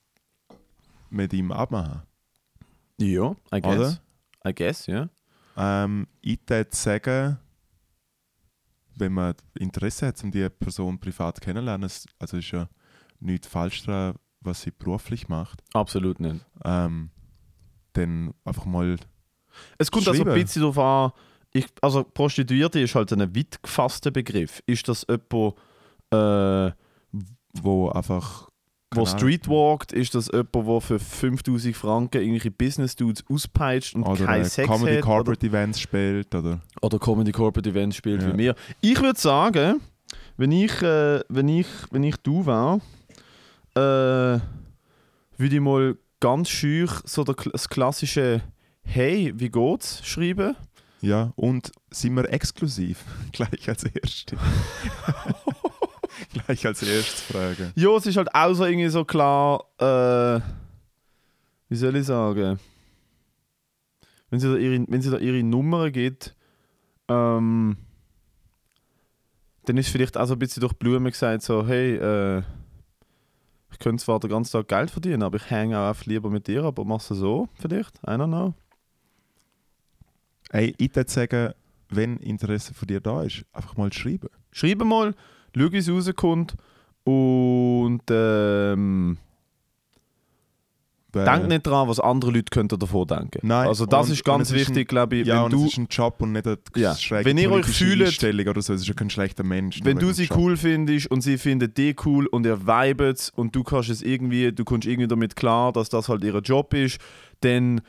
mit ihm abmachen. Ja, I guess. Oder? I guess, ja. Ähm, ich würde sagen, wenn man Interesse hat, um die Person privat kennenzulernen, also ist ja nichts falsch daran, was sie beruflich macht, Absolut nicht. ähm, dann einfach mal Es kommt also ein bisschen darauf an, ich, also Prostituierte ist halt ein weit gefasster Begriff. Ist das jemand, äh, wo einfach wo streetwalkt? Ist das jemand, der für 5000 Franken irgendwelche Business-Dudes auspeitscht und oder keinen äh, Sex Comedy hat? Corporate Events spielt oder Oder, oder Comedy Corporate Events spielt Ja. wie mir. Ich würde sagen, wenn ich, äh, wenn ich, wenn ich du war, äh, würde ich mal ganz schüch so das klassische Hey, wie geht's schreiben. ja und sind wir exklusiv gleich als erste gleich als erstes fragen Ja, es ist halt auch so irgendwie so klar, äh, wie soll ich sagen, wenn sie da ihre, wenn sie da ihre Nummer gibt, ähm, dann ist vielleicht auch so ein bisschen durch die Blume gesagt so, hey, äh, ich könnte zwar den ganzen Tag Geld verdienen, aber ich hänge auch einfach lieber mit dir, aber machst du so vielleicht? I don't know. Ey, ich würde sagen, wenn Interesse von dir da ist, einfach mal schreiben. Schreib mal, schau, wie es rauskommt und ähm, Denk nicht daran, was andere Leute könnten davon denken. Nein, also das und- ist ganz wichtig, glaube ich. Ja, wenn du, es ist ein Job und nicht eine Ja. schräge Wenn ihr euch fühlt- oder so. Es ist ja kein schlechter Mensch. wenn du sie Job. cool findest und sie findet dich cool und ihr vibet und du kannst es irgendwie, du kommst irgendwie damit klar, dass das halt ihr Job ist, dann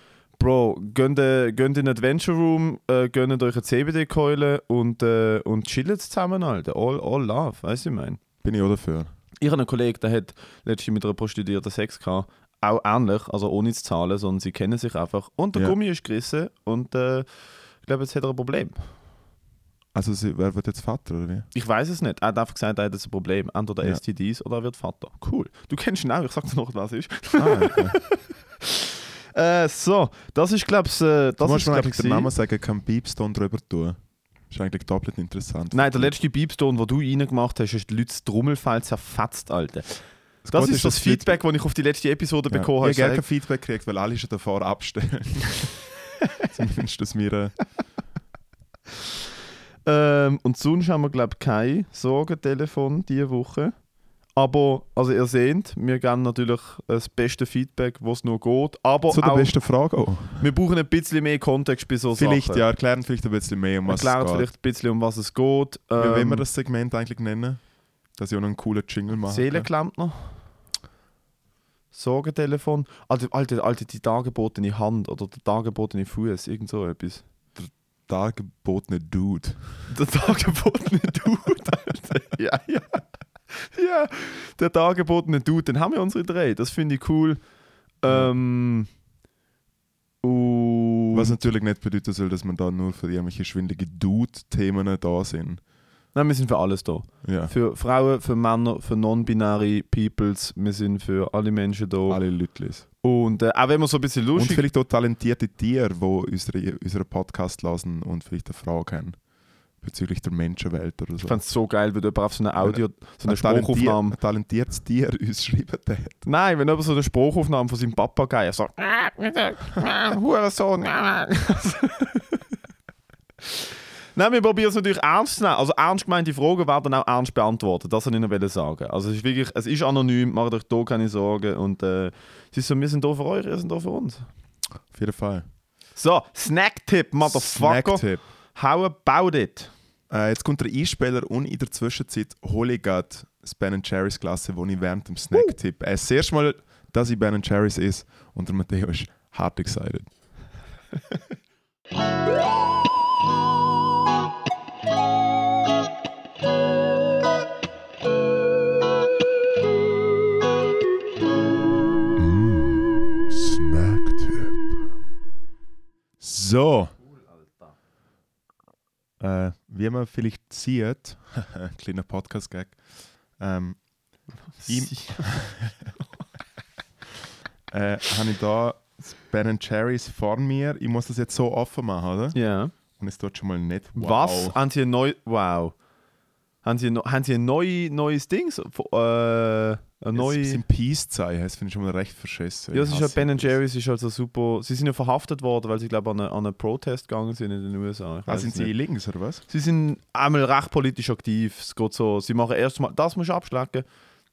Bro, gönnt, äh, gönnt in den Adventure Room, äh, gönnt euch eine CBD-Keule und, äh, und chillt zusammen, Alter. All, all love, weißt du, ich meine. Bin ich auch dafür. Ich habe einen Kollegen, der hat letztens mit einer Prostituierten Sex gehabt. Auch ähnlich, also ohne zu zahlen, sondern sie kennen sich einfach. Und der Ja. Gummi ist gerissen und äh, ich glaube, jetzt hat er ein Problem. Also, sie, wer wird jetzt Vater oder wie? Ich weiß es nicht. Er hat einfach gesagt, er hat jetzt ein Problem. Entweder Ja. STDs oder er wird Vater. Cool. Du kennst ihn auch, ich sag dir noch, was ist. Ah, okay. Äh, so, das ist, glaube ich, äh, du das musst ist, glaub den Namen sagen, kann Beepstone drüber tun. Ist eigentlich doppelt interessant. Nein, der letzte Beepstone, den du reingemacht hast, ist die Leute das Trommelfell zerfetzt, Alter. Das Gute ist das dass die Leute- Feedback, das ich auf die letzte Episode Ja. bekommen habe. Ich habe kein Feedback gekriegt, weil alle schon davor abstellen. Zumindest, dass wir. Äh, Ähm, und sonst haben wir, glaube ich, kein Sorgentelefon diese Woche. Aber, also ihr seht, wir geben natürlich das beste Feedback, was nur geht. Aber Zu der auch, besten Frage auch. wir brauchen ein bisschen mehr Kontext bei so Vielleicht, Sachen. ja, erklären vielleicht ein bisschen mehr, um was es geht. vielleicht ein bisschen, um was es geht. Wie wollen wir Ähm, das Segment eigentlich nennen? Dass ich auch noch einen coolen Jingle mache. Seelenklempner. Sorgentelefon. Alter, Alter, Alter, die dargebotene Hand oder der dargebotene Fuß, irgend so etwas. Dargebotene Dude. Der dargebotene Dude, Alter. Ja, ja. Ja, der dargebotene Dude, den haben wir unsere drei. Das finde ich cool. Ähm, und Was natürlich nicht bedeuten soll, dass man da nur für irgendwelche schwindige Dude-Themen da sind. Nein, wir sind für alles da. Ja. Für Frauen, für Männer, für non-binary Peoples. Wir sind für alle Menschen da. Alle Lütlis. Und äh, auch wenn wir so ein bisschen Und lustig vielleicht auch talentierte Tiere, die unsere, unseren Podcast lassen und vielleicht eine Frage haben bezüglich der Menschenwelt oder so. Ich fand es so geil, wenn jemand auf so eine Audio, so eine Ein talentier- Spruchaufnahme. Ein talentiertes Tier uns schreiben hat. Nein, wenn jemand so eine Spruchaufnahme von seinem Papagei sagt, Hurensohn. Nein, wir probieren es natürlich ernst zu nehmen. Also ernst gemeinte Fragen werden auch ernst beantwortet. Das wollte ich noch sagen. Also es ist wirklich, es ist anonym, macht euch da keine Sorgen. Und äh, es ist so, wir sind da für euch, ihr seid da für uns. Auf jeden Fall. So, Snack-Tipp, Motherfucker. Snack-Tipp. How about it? Äh, jetzt kommt der Einspieler und in der Zwischenzeit hole ich gerade das Ben Jerry's Klasse, wo ich während dem Snack-Tipp äh, das erste Mal, dass ich Ben Jerry's ist und der Matteo ist hart excited. Snack-Tipp. So. Äh, wie man vielleicht sieht, kleiner Podcast-Gag, ähm, Ihm- äh, habe ich da Ben Jerry's vor mir. Ich muss das jetzt so offen machen, oder? Ja. Und es tut schon mal nicht. Wow. Was? Ein neu... Wow. Haben Sie, ein, haben Sie ein neu, neues Ding? Äh, ein Neu neu... sind Peace-Zeichen, das finde ich schon mal recht verschissen. Ja, es Ich ist ja hasse Ben. Jerry's ist also super. Sie sind ja verhaftet worden, weil sie glaube an, eine, an einen Protest gegangen sind in den USA. Ich Ah, sind sie nicht. links oder was? Sie sind einmal recht politisch aktiv. Es geht so, sie machen erstmal, das musst du abschlecken.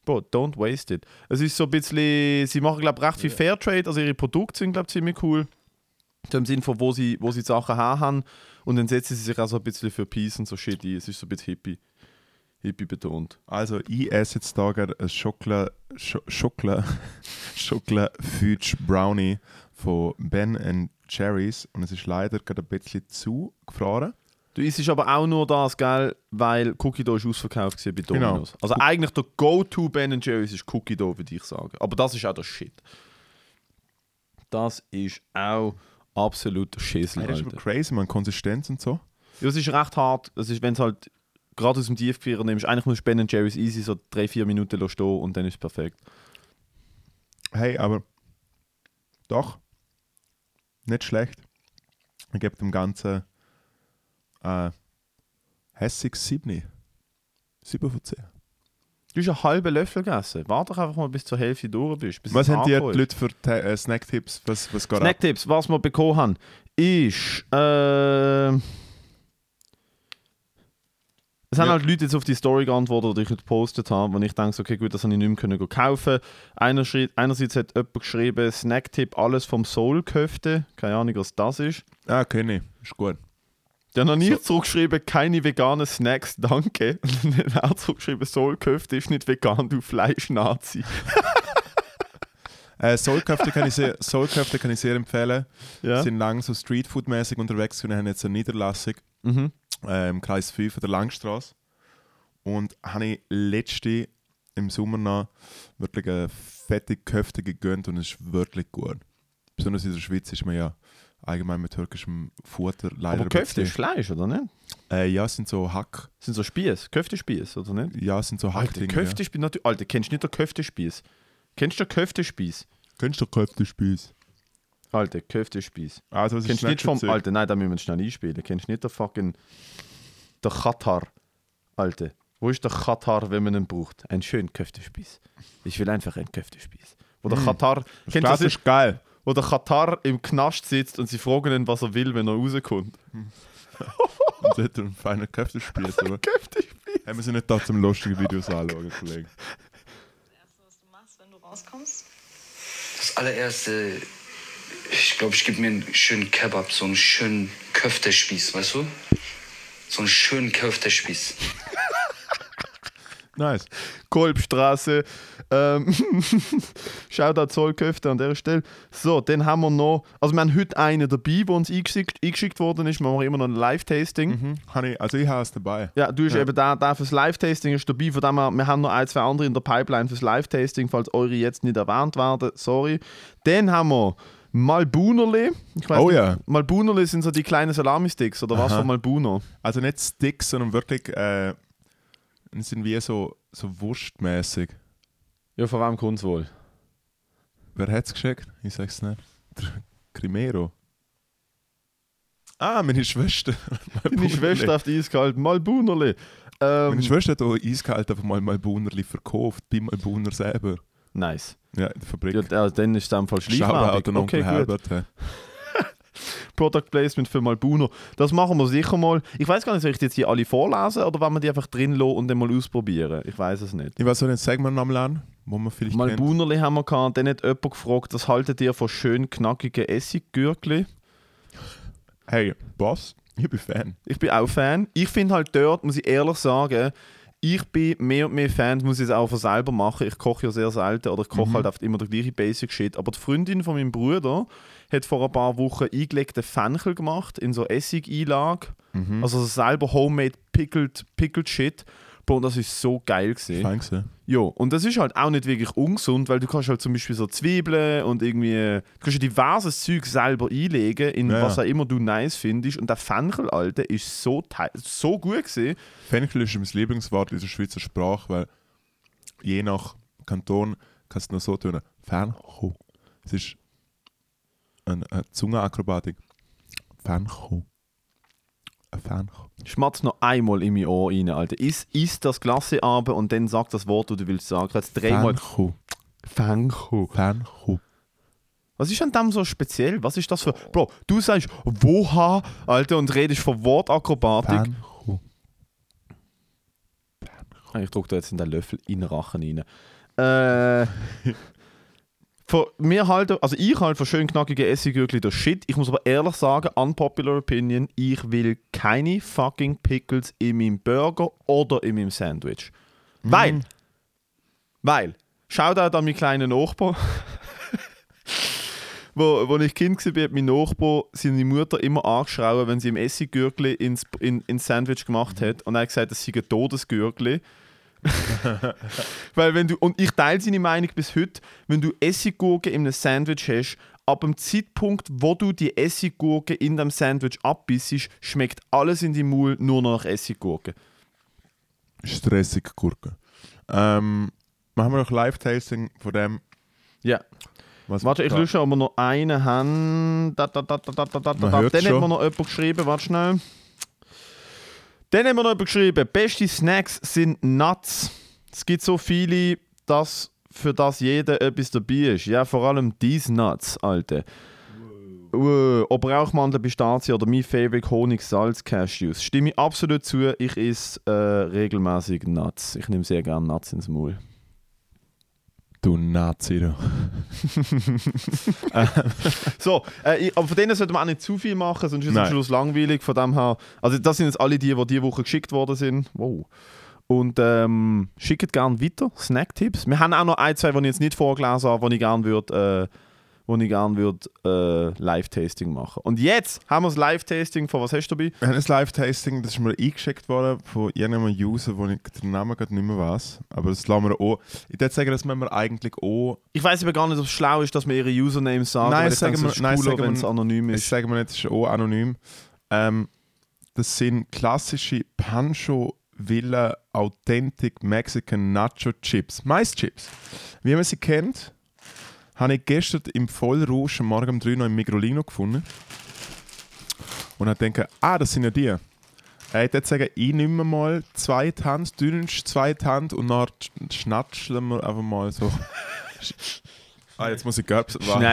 Bro, don't waste it. Es ist so ein bisschen, sie machen glaube recht viel Fairtrade, also ihre Produkte sind glaube ziemlich cool. Im Sinne von, wo sie, wo sie die Sachen her haben. Und dann setzen sie sich auch so ein bisschen für Peace und so shit ein. Es ist so ein bisschen hippie. Hippie betont. Also, ich esse jetzt da gerade ein Schokolade, Scho Schokolade, Schokolade Fudge Brownie von Ben Jerry's und es ist leider gerade ein bisschen zu gefroren. Du isst aber auch nur das, gell, weil Cookie Dough ist ausverkauft bei Genau. Domino's. Also eigentlich der Go-To Ben Jerry's ist Cookie Dough, würde ich sagen. Aber das ist auch der Shit. Das ist auch absolut Schissel, Das ist aber crazy, man, Konsistenz und so. Ja, es ist recht hart. Ist, wenn es halt gerade aus dem Tiefgefrier nimmst, eigentlich musst du Ben Jerry's easy so 3-4 Minuten lassen stehen und dann ist es perfekt. Hey, aber doch, nicht schlecht. Ich gebe dem Ganzen äh, hässig 7. 7 von 10. Du hast einen halben Löffel gegessen. Warte doch einfach mal, bis zur Hälfte durch bist. Bis Was haben die. Leute für äh, Snacktipps? Was, was? Snacktipps, was wir bekommen haben, ist. Äh, es haben Ja. halt Leute jetzt auf die Story geantwortet, die ich gepostet habe, wo ich denke, okay, gut, das habe ich nicht mehr können kaufen. Einer Einerseits hat jemand geschrieben, Snacktipp, alles vom Soul-Köfte. Keine Ahnung, was das ist. Ah, kenne ich. Ist gut. Dann habe ich So- zurückgeschrieben, keine veganen Snacks, danke. Und dann hat er zurückgeschrieben, Soul-Köfte ist nicht vegan, du Fleisch-Nazi. Äh, Soulköfte kann, ich sehr- Soulköfte kann ich sehr empfehlen. Ja. sind lang so Streetfood-mäßig unterwegs und haben jetzt eine Niederlassung Mhm. Äh, im Kreis 5 der Langstrasse. Und habe ich letzte im Sommer noch wirklich eine fette Köfte gegönnt und es ist wirklich gut. Besonders in der Schweiz ist man ja allgemein mit türkischem Futter leider. Aber Köfte ist Fleisch, oder nicht? Äh, ja, es sind so Hack. Das sind so Spieß, Köftespieß, oder nicht? Ja, es sind so Alter, Hackdinge. Köftespieß, natürlich. Alter, kennst du nicht den Köftespieß? Kennst du den Köftespieß? Ja. Kennst du Köftespieß? Alter, Köftespieß. Also, was Kennst du nicht vom. Alter, nein, da müssen wir schnell einspielen. Kennst du nicht den fucking. Der Katar? Alter, wo ist der Katar, wenn man ihn braucht? Ein schönen Köftespieß. Ich will einfach einen Köftespieß. Wo der Katar. Kennst du Das das? ist geil. Wo der Katar im Knast sitzt und sie fragen ihn, was er will, wenn er rauskommt. und sollte einen feinen Köfte spießen. aber Haben wir sie nicht da zum lustigen Videos anschauen, Kollege? Erste, was du machst, wenn du rauskommst? Das allererste, ich glaube, ich gebe mir einen schönen Kebab, so einen schönen Köftespieß, weißt du? So einen schönen Köftespieß. Nice. Kolbstraße. Ähm, Shoutout Zollköfte an der Stelle. So, dann haben wir noch. Also, wir haben heute einen dabei, der uns eingeschickt, eingeschickt worden ist. Wir machen immer noch ein Live-Tasting. Mhm. Also ich habe es dabei. Ja, du hast eben da, da fürs Live-Tasting ist dabei. Von dem her, wir haben noch ein, zwei andere in der Pipeline fürs Live-Tasting, falls eure jetzt nicht erwähnt werden. Sorry. Dann haben wir Malbunerli. Ich weiss Oh nicht, ja. Malbunerli sind so die kleinen Salami-Sticks, oder was Aha. von Malbuner? Also nicht Sticks, sondern wirklich äh, sind wie so, so wurstmäßig. Ja, von wem kommt es wohl? Wer hat es geschickt? Ich sag's nicht. Der Crimero. Ah, meine Schwester. Deine Schwester auf die Eiskalt. Malbunerli. Ähm, Meine Schwester hat auch eiskalt einfach mal Malbunerli verkauft, bei Malbuner selber. Nice. Ja, in der Fabrik. Ja, äh, dann ist es in Fall an Okay, gut. Herbert. hä. Product Placement für Malbuno. Das machen wir sicher mal. Ich weiß gar nicht, soll ich die jetzt hier alle vorlesen oder wollen wir die einfach drin lassen und dann mal ausprobieren? Ich weiß es nicht. Ich weiß auch nicht, sagen wir nochmal an, wo man vielleicht kennt. Malbunerli haben wir gehabt, dann hat jemand gefragt, was haltet ihr von schön knackigen Essiggürkli? Hey, Boss, ich bin Fan. Ich bin auch Fan. Ich finde halt dort, muss ich ehrlich sagen, ich bin mehr und mehr Fan, muss ich es auch von selber machen. Ich koche ja sehr selten oder ich koche halt oft immer der gleiche Basic Shit. Aber die Freundin von meinem Bruder hat vor ein paar Wochen eingelegten Fenchel gemacht in so Essigeinlage. Also so selber homemade pickled, pickled Shit. Bro, und das ist so geil gewesen. Fein gewesen. Ja, und das ist halt auch nicht wirklich ungesund, weil du kannst halt zum Beispiel so Zwiebeln und irgendwie, du kannst ja diverses Zeug selber einlegen, in Ja, was auch immer du nice findest. Und der Fenchel, Alter, ist so, so gut gewesen. Fenchel ist mein Lieblingswort in der Schweizer Sprache, weil je nach Kanton kannst du noch so tun. Fenchel. Es ist eine, eine Zungenakrobatik. Fenchel. Fenchel. Schmatz noch einmal in mein Ohr rein, Alter. Iss, iss das Klasse ab und dann sag das Wort, das du willst sagen. Jetzt dreimal Fenchel. Fenchel. Fenchel. Was ist an dem so speziell? Was ist das für. Bro, du sagst woha, Alter, und redest von Wortakrobatik. Fenchel. Ah, Ich drücke da jetzt in den Löffel in den Rachen rein. Äh. Für mir halt, also ich halt für schön knackige Essiggürkli der Shit. Ich muss aber ehrlich sagen, unpopular opinion, ich will keine fucking Pickles in meinem Burger oder in meinem Sandwich. Weil, weil, Shoutout an meinen kleinen Nachbar. wo, wo ich Kind war, hat mein Nachbar seine Mutter immer angeschrien, wenn sie im Essiggürkli ins, in, ins Sandwich gemacht hat. Und er hat gesagt, das sei ein Todesgürkli. Weil wenn du, und ich teile seine Meinung bis heute, wenn du Essiggurken in einem Sandwich hast, ab dem Zeitpunkt, wo du die Essiggurke in dem Sandwich abbissest, schmeckt alles in deinem Mund nur noch nach Essiggurke. Stressig Gurke. Ähm, machen wir noch Live-Tasting von dem. Ja. Was Warte, ich da- lösche aber noch einen haben. Da, da, da, da, da, da, da, Dann hat mir noch jemand geschrieben, warte schnell. Dann hat mir noch geschrieben, beste Snacks sind Nuts. Es gibt so viele, dass für das jeder etwas dabei ist. Ja, vor allem diese Nuts, Alter. Wow. Ob Rauchmandeln, Pistazie oder mein Favorite Honig, Salz, Cashews. Stimme ich absolut zu. Ich esse äh, regelmäßig Nuts. Ich nehme sehr gerne Nuts ins Maul. Du Nazi, du. So, äh, ich, aber von denen sollte man auch nicht zu viel machen, sonst ist es am. Schluss langweilig. Von dem her, also das sind jetzt alle die, die diese Woche geschickt worden sind. Wow. Und ähm, schickt gerne weiter Snacktipps. Wir haben auch noch ein, zwei, die ich jetzt nicht vorgelesen habe, die ich gerne würde, äh, wo ich gerne würde äh, Live-Tasting machen. Und jetzt haben wir das Live-Tasting von was hast du dabei? Wir haben ein Live-Tasting, das ist mir eingeschickt worden von irgendeinem User, wo ich den Namen gerade nicht mehr weiß. Aber das lassen wir auch. Ich würde sagen, das müssen wir eigentlich auch. Ich weiß aber gar nicht, ob es schlau ist, dass wir ihre Usernames sagen, Nein, weil ich sagen es wir- nein, sagen wenn es anonym Das ist. sagen wir nicht, das ist auch anonym. Ähm, das sind klassische Pancho Villa Authentic Mexican Nacho Chips. Mais-Chips. Wie man sie kennt, habe ich gestern im Vollrausch am Morgen um 3 noch im Migrolino gefunden. Und habe gedacht, ah, das sind ja die. Äh, Ich würde sagen, ich nehme mal zwei Hand, dünnst zwei Hand und dann sch- schnatscheln wir einfach mal so. Ah, jetzt muss ich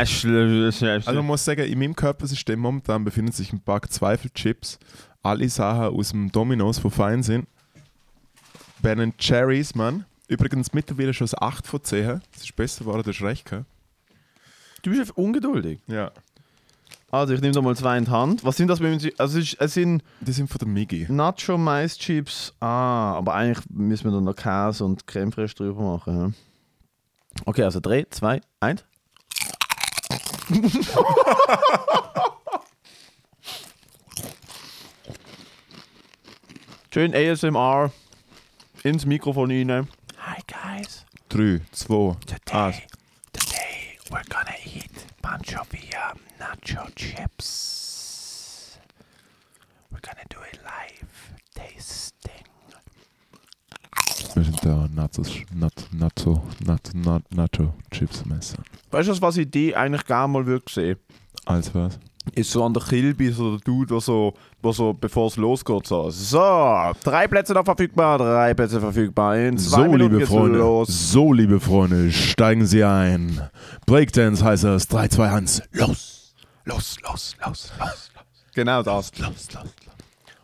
schnell, schnell. Also man muss sagen, in meinem Körpersystem momentan befinden sich ein paar Zweifelchips. Alle Sachen aus dem Domino's, die fein sind. Ben Cherries, Mann. Übrigens mittlerweile schon das 8 von 10. Das ist besser geworden, das ist recht, gell? Du bist ungeduldig. Ja. Also, ich nehme da mal zwei in die Hand. Was sind das? wenn Sie- Also, es sind Die sind von der Migi. Nacho Mais Chips. Ah, aber eigentlich müssen wir dann noch Käse und Creme fraiche drüber machen. Ja. Okay, also 3, 2, 1. Schön ASMR ins Mikrofon rein. Hi guys. 3, 2, 1. Today we're gonna eat bunch of um, nacho chips. We're gonna do it live tasting. Wir sind da Nachos, Nat, Nacho, Nat, Nat, Nacho Chips messen. Weißt du, was ich die eigentlich gerne mal würde sehen? Als was? ist so an der Kilby so der Dude, der so, der so bevor es losgeht, so, so, drei Plätze noch verfügbar, drei Plätze verfügbar, in zwei So, Minuten liebe geht's Freunde, los. so, liebe Freunde, steigen Sie ein. Breakdance heißt es. 3, 2, 1. Los. Los, los, los, los, Genau das. los, los, los.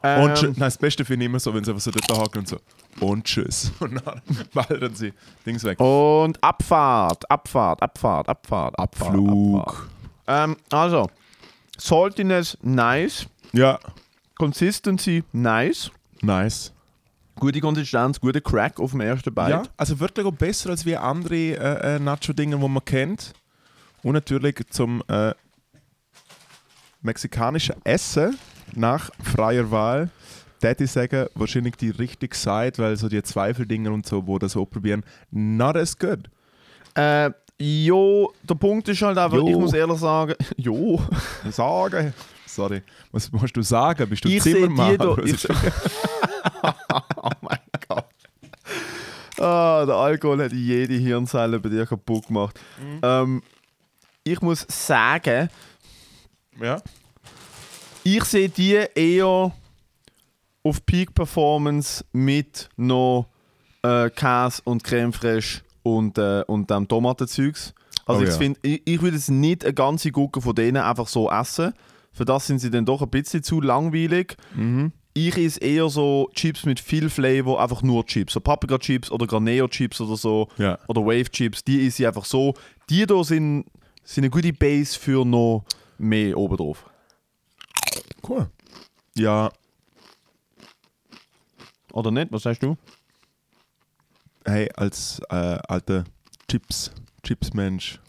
Ähm, Und nein, das Beste finde ich immer so, wenn sie einfach so dort haken und so. Und tschüss. Und dann ballern sie Dings weg. und Abfahrt, Abfahrt, Abfahrt, Abfahrt, Abfahrt. Flug. Abfahrt. Ähm, also, Saltiness, nice. Ja, Consistency, nice. nice. Gute Konsistenz, guter Crack auf dem ersten Bite. Ja, also wirklich auch besser als wie andere äh, äh, Nacho-Dinge, die man kennt. Und natürlich zum äh, mexikanischen Essen nach freier Wahl. Daddy sagen, wahrscheinlich die richtige Seite, weil so die Zweifeldinger und so, wo das so probieren, not as good. Äh, jo, der Punkt ist halt einfach, Jo. ich muss ehrlich sagen, jo. Sagen. Sorry. Was musst du sagen? Bist du Ich Zimmermann? da. Ich oh mein Gott. Ah, der Alkohol hat jede Hirnzelle bei dir kaputt gemacht. Ähm, ich muss sagen, ja? ich sehe die eher auf Peak Performance mit noch äh, Käse und Creme fraiche und, äh, und dem Tomatenzeugs. Also Oh ich, ja. find, ich, ich würde jetzt nicht eine ganze Gurke von denen einfach so essen. Für das sind sie dann doch ein bisschen zu langweilig. Mhm. Ich esse eher so Chips mit viel Flavor, einfach nur Chips. So Paprika-Chips oder Graneo-Chips oder so. Ja. Oder Wave-Chips. Die esse ich einfach so. Die hier sind, sind eine gute Base für noch mehr oben drauf. Cool. Ja, Oder nicht? Was sagst du? hey, als äh, alter Chips, Chips-Mensch.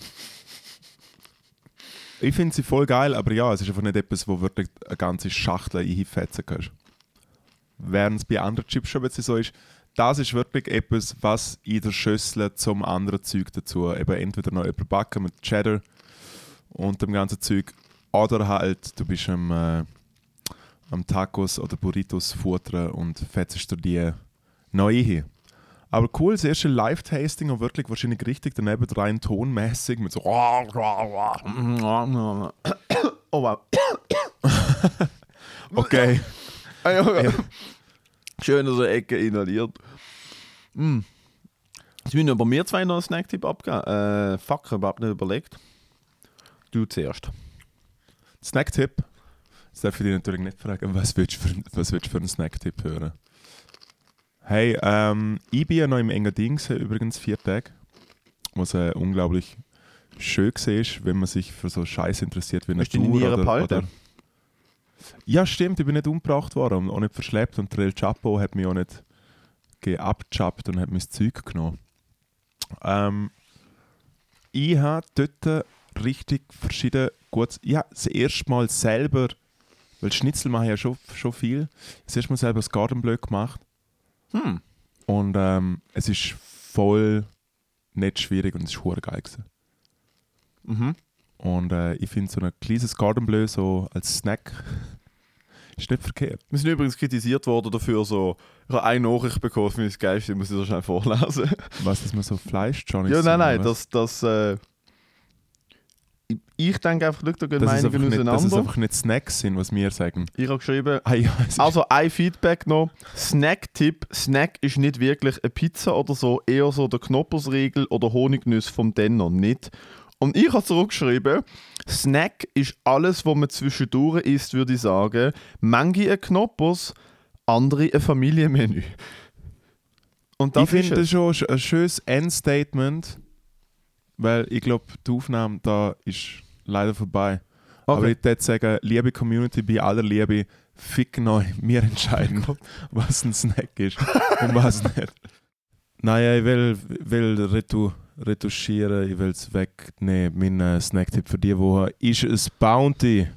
Ich finde sie voll geil, aber ja, es ist einfach nicht etwas, wo wirklich eine ganze Schachtel einfetzen kannst. Während es bei anderen Chips schon bisschen so ist, das ist wirklich etwas, was in der Schüssel zum anderen Zeug dazu, eben entweder noch überbacken mit Cheddar und dem ganzen Zeug, oder halt, du bist am, äh, am Tacos oder Burritos futtern und fetzt dir die neu hin. Aber cool, das erste Live-Tasting und wirklich wahrscheinlich richtig daneben rein tonmäßig mit so. Oh wow. Okay. Schön aus der Ecke inhaliert. Mm. Jetzt müssen aber mir zwei noch einen Snacktipp abgeben. Äh, fuck, ich habe überhaupt nicht überlegt. Du zuerst. Snacktipp. Jetzt darf ich dich natürlich nicht fragen, was willst du für, was willst du für einen Snacktipp hören? Hey, ähm, ich bin ja noch im Engadin gewesen, übrigens vier Tage. Was äh, unglaublich schön war, wenn man sich für so Scheiß interessiert wie Hast Natur Nieren oder, oder Ja, stimmt, ich bin nicht umgebracht worden und auch nicht verschleppt und der El Chapo hat mich auch nicht geabchappt und hat mein Zeug genommen. Ähm, ich habe dort richtig verschiedene gutes. Ich habe das erste Mal selber, weil Schnitzel mache ich ja schon, schon viel, das erste Mal selber das Garden Bleu gemacht. Hm. Und ähm, es ist voll nicht schwierig und es ist geil gewesen. Mhm. Und äh, ich finde so ein kleines Garden Bleu so als Snack ist nicht verkehrt. Wir sind übrigens kritisiert worden dafür, so, ich habe eine Nachricht bekommen, finde ich das Geilste, ich muss ich das schnell vorlesen. Was, dass man so Fleisch Johnny ja, nein, nein, das, das, äh, ich, denke einfach, schau, da gehen dass, es Meinungen nicht, dass es auseinander. einfach nicht Snacks sind, was wir sagen. Ich habe geschrieben, Ah, ja, Also ein Feedback noch. Snack-Tipp. Snack ist nicht wirklich eine Pizza oder so, eher so der Knoppersriegel oder Honignüsse vom Denner. Nicht. Und ich habe zurückgeschrieben, Snack ist alles, was man zwischendurch isst, würde ich sagen. Manche ein Knoppers, andere ein Familienmenü. Und das ich finde das schon sch- ein schönes Endstatement, weil ich glaube, die Aufnahme da ist leider vorbei. Aber Okay. ich würde sagen, liebe Community, bei aller Liebe, fick neu, wir entscheiden, was ein Snack ist und was nicht. Nein, ich will, will retu, retuschieren, ich will es wegnehmen. Mein äh, Snacktipp für diese Woche ist ein Bounty.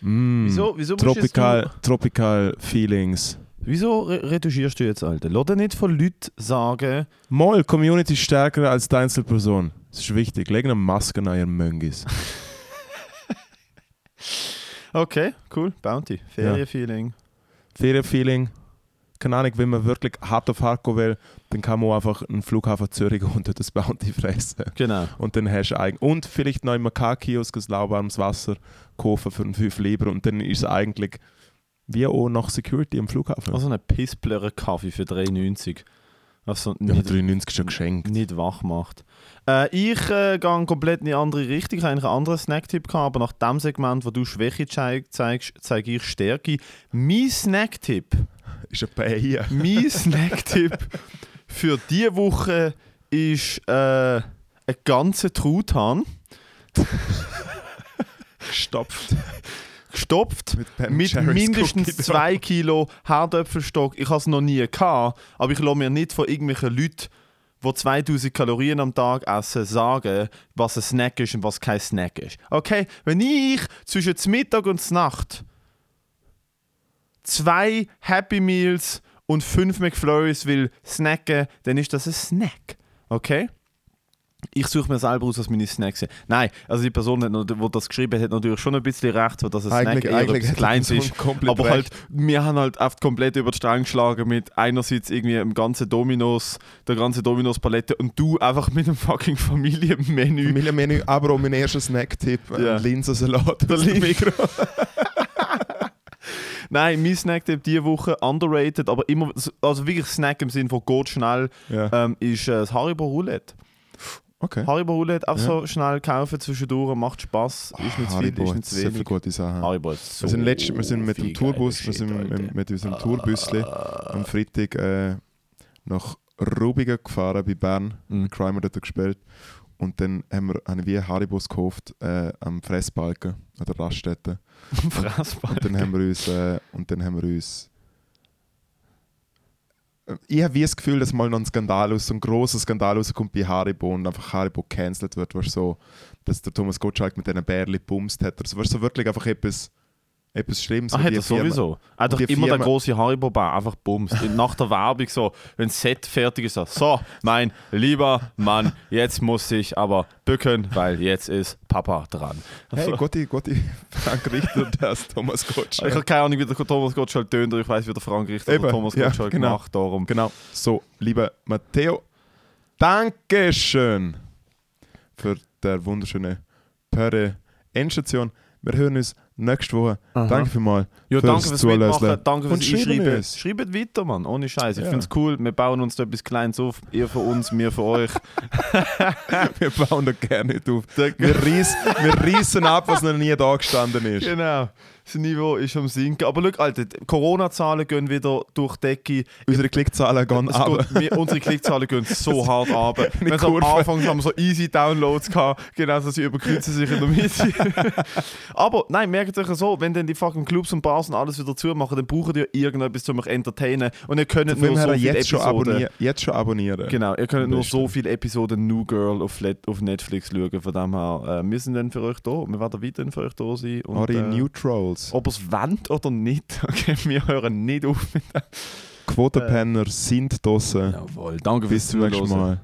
Mm. Wieso, wieso, Tropical, tropical Feelings. Wieso re retuschierst du jetzt, Alter? Lass dir nicht von Leuten sagen, Moll, Community ist stärker als die Einzelperson. Das ist wichtig. Leg eine Maske an ihren Möngis. okay, cool, Bounty, Ferienfeeling. Ferienfeeling. Keine Ahnung, wenn man wirklich hart auf hart gehen will, dann kann man einfach einen Flughafen Zürich und dort das Bounty fressen. Genau. Und dann hast du eigentlich... Und vielleicht noch im K-Kiosk ein lauwarmes Wasser kaufen für einen 5 Lieber und dann ist es eigentlich wie auch nach Security am Flughafen. Also eine Pissblöre Kaffee für 3,90. Also ja, nicht, 93 ist schon geschenkt. nicht wach macht. Äh, ich äh, gehe komplett in die andere Richtung. Ich habe eigentlich einen anderen Snacktipp gehabt, aber nach dem Segment, wo du Schwäche zeig, zeigst, zeige ich Stärke. Mein Snacktipp, Ist ein Paella. mein Snacktipp für diese Woche ist äh, ein ganzer Truthahn, Gestopft. gestopft. Mit, mit mindestens Cookie zwei Kilo Herdöpfelstock. Ich habe es noch nie gehabt, aber ich lasse mir nicht von irgendwelchen Leuten, die 2000 Kalorien am Tag essen, sagen, was ein Snack ist und was kein Snack ist. Okay, wenn ich zwischen Mittag und Nacht zwei Happy Meals und fünf McFlurries will snacken, dann ist das ein Snack. Okay? Ich suche mir selber aus, was meine Snacks sind. Nein, also die Person, die das geschrieben hat, hat natürlich schon ein bisschen recht, so dass ein Snack Eigentlich, eher eigentlich etwas Kleines ist. Aber recht. halt, wir haben halt oft komplett über die Stränge geschlagen mit einerseits irgendwie dem ganzen Dominos, der ganzen Dominos-Palette und du einfach mit dem fucking Familienmenü. Familienmenü, aber auch mein erster Snacktipp, Ja. ein Linsensalat. Aus dem Mikro. Nein, mein Snack-Tipp diese Woche underrated, aber immer, also wirklich Snack im Sinne von geht schnell, Ja. ähm, ist äh, das Haribo Roulette. Okay. Haribo Roulette auch Ja. so schnell kaufen zwischendurch, macht Spaß, ist nicht zu viel, Haribo ist nicht zu sehr viele wenig. gute Sachen. Haribo ist so wir sind, letzt, wir sind mit dem viel Tourbus, geiler wir sind Shit, mit, mit unserem Tourbüsli am Freitag äh, nach Rubigen gefahren bei Bern. Mhm. Mit Crimer dort gespielt. Und dann haben wir haben wir Haribos gekauft äh, am Fressbalken an der Raststätte. Fressball. Und dann haben wir uns, äh, und dann haben wir uns ich habe das Gefühl, dass mal noch ein Skandal aus, so ein großer Skandal rauskommt bei Haribo und einfach Haribo cancelled wird, weißt, so, dass der Thomas Gottschalk mit diesen Bärli bumst hat. Also, weißt, so wirklich einfach etwas, etwas Schlimmes. Die er Firma- sowieso. Einfach immer der Firma- große Haribo-Bar, einfach bums. Nach der Werbung so, wenn das Set fertig ist, so, so, mein lieber Mann, jetzt muss ich aber bücken, weil jetzt ist Papa dran. Hey, Also, Gotti, Gotti, Frank Richter, das Thomas ich Gottschalk. habe keine Ahnung, wie der Thomas Gottschalk tönt, ich weiß, wie der Frank Richter Eben, der Thomas ja, Gottschalk genau. macht. Darum. Genau. So, lieber Matteo, Dankeschön für der wunderschöne Pöre Endstation. Wir hören uns nächste Woche. Aha. Danke vielmals. Ja, fürs danke fürs Zuhören. Mitmachen, danke fürs Einschreiben. Schreibt weiter, Mann, ohne Scheiß. Ich Ja. finde es cool, wir bauen uns da etwas Kleines auf. Ihr für uns, wir für euch. Wir bauen da gerne nicht auf. Wir reissen, wir reissen ab, was noch nie da gestanden ist. genau, das Niveau ist am Sinken. Aber schau, Alter, Corona-Zahlen gehen wieder durch die Decke. Unsere Klickzahlen gehen Es ab. geht, wir, unsere Klickzahlen gehen so hart ab. So am. Anfang haben wir so easy Downloads gehabt, genau, so sie überkreuzen sich in der Mitte. Aber nein, merkt euch so, wenn dann die fucking Clubs und Bars und alles wieder zumachen, dann braucht ihr irgendetwas zum euch entertainen und ihr könnt nur so viele jetzt schon, Episoden. abonnieren, jetzt schon abonnieren. Genau, ihr könnt nur so viele Episoden New Girl auf, auf Netflix schauen. Von dem her, äh, wir sind dann für euch da. Wir werden weiterhin für euch da sein. Und, Eure äh, Neutrals. ob es wollt oder nicht, okay, wir hören nicht auf mit dem. Quotenpenner sind draussen. Jawohl, danke Bis fürs zum nächsten Zuhören. Mal.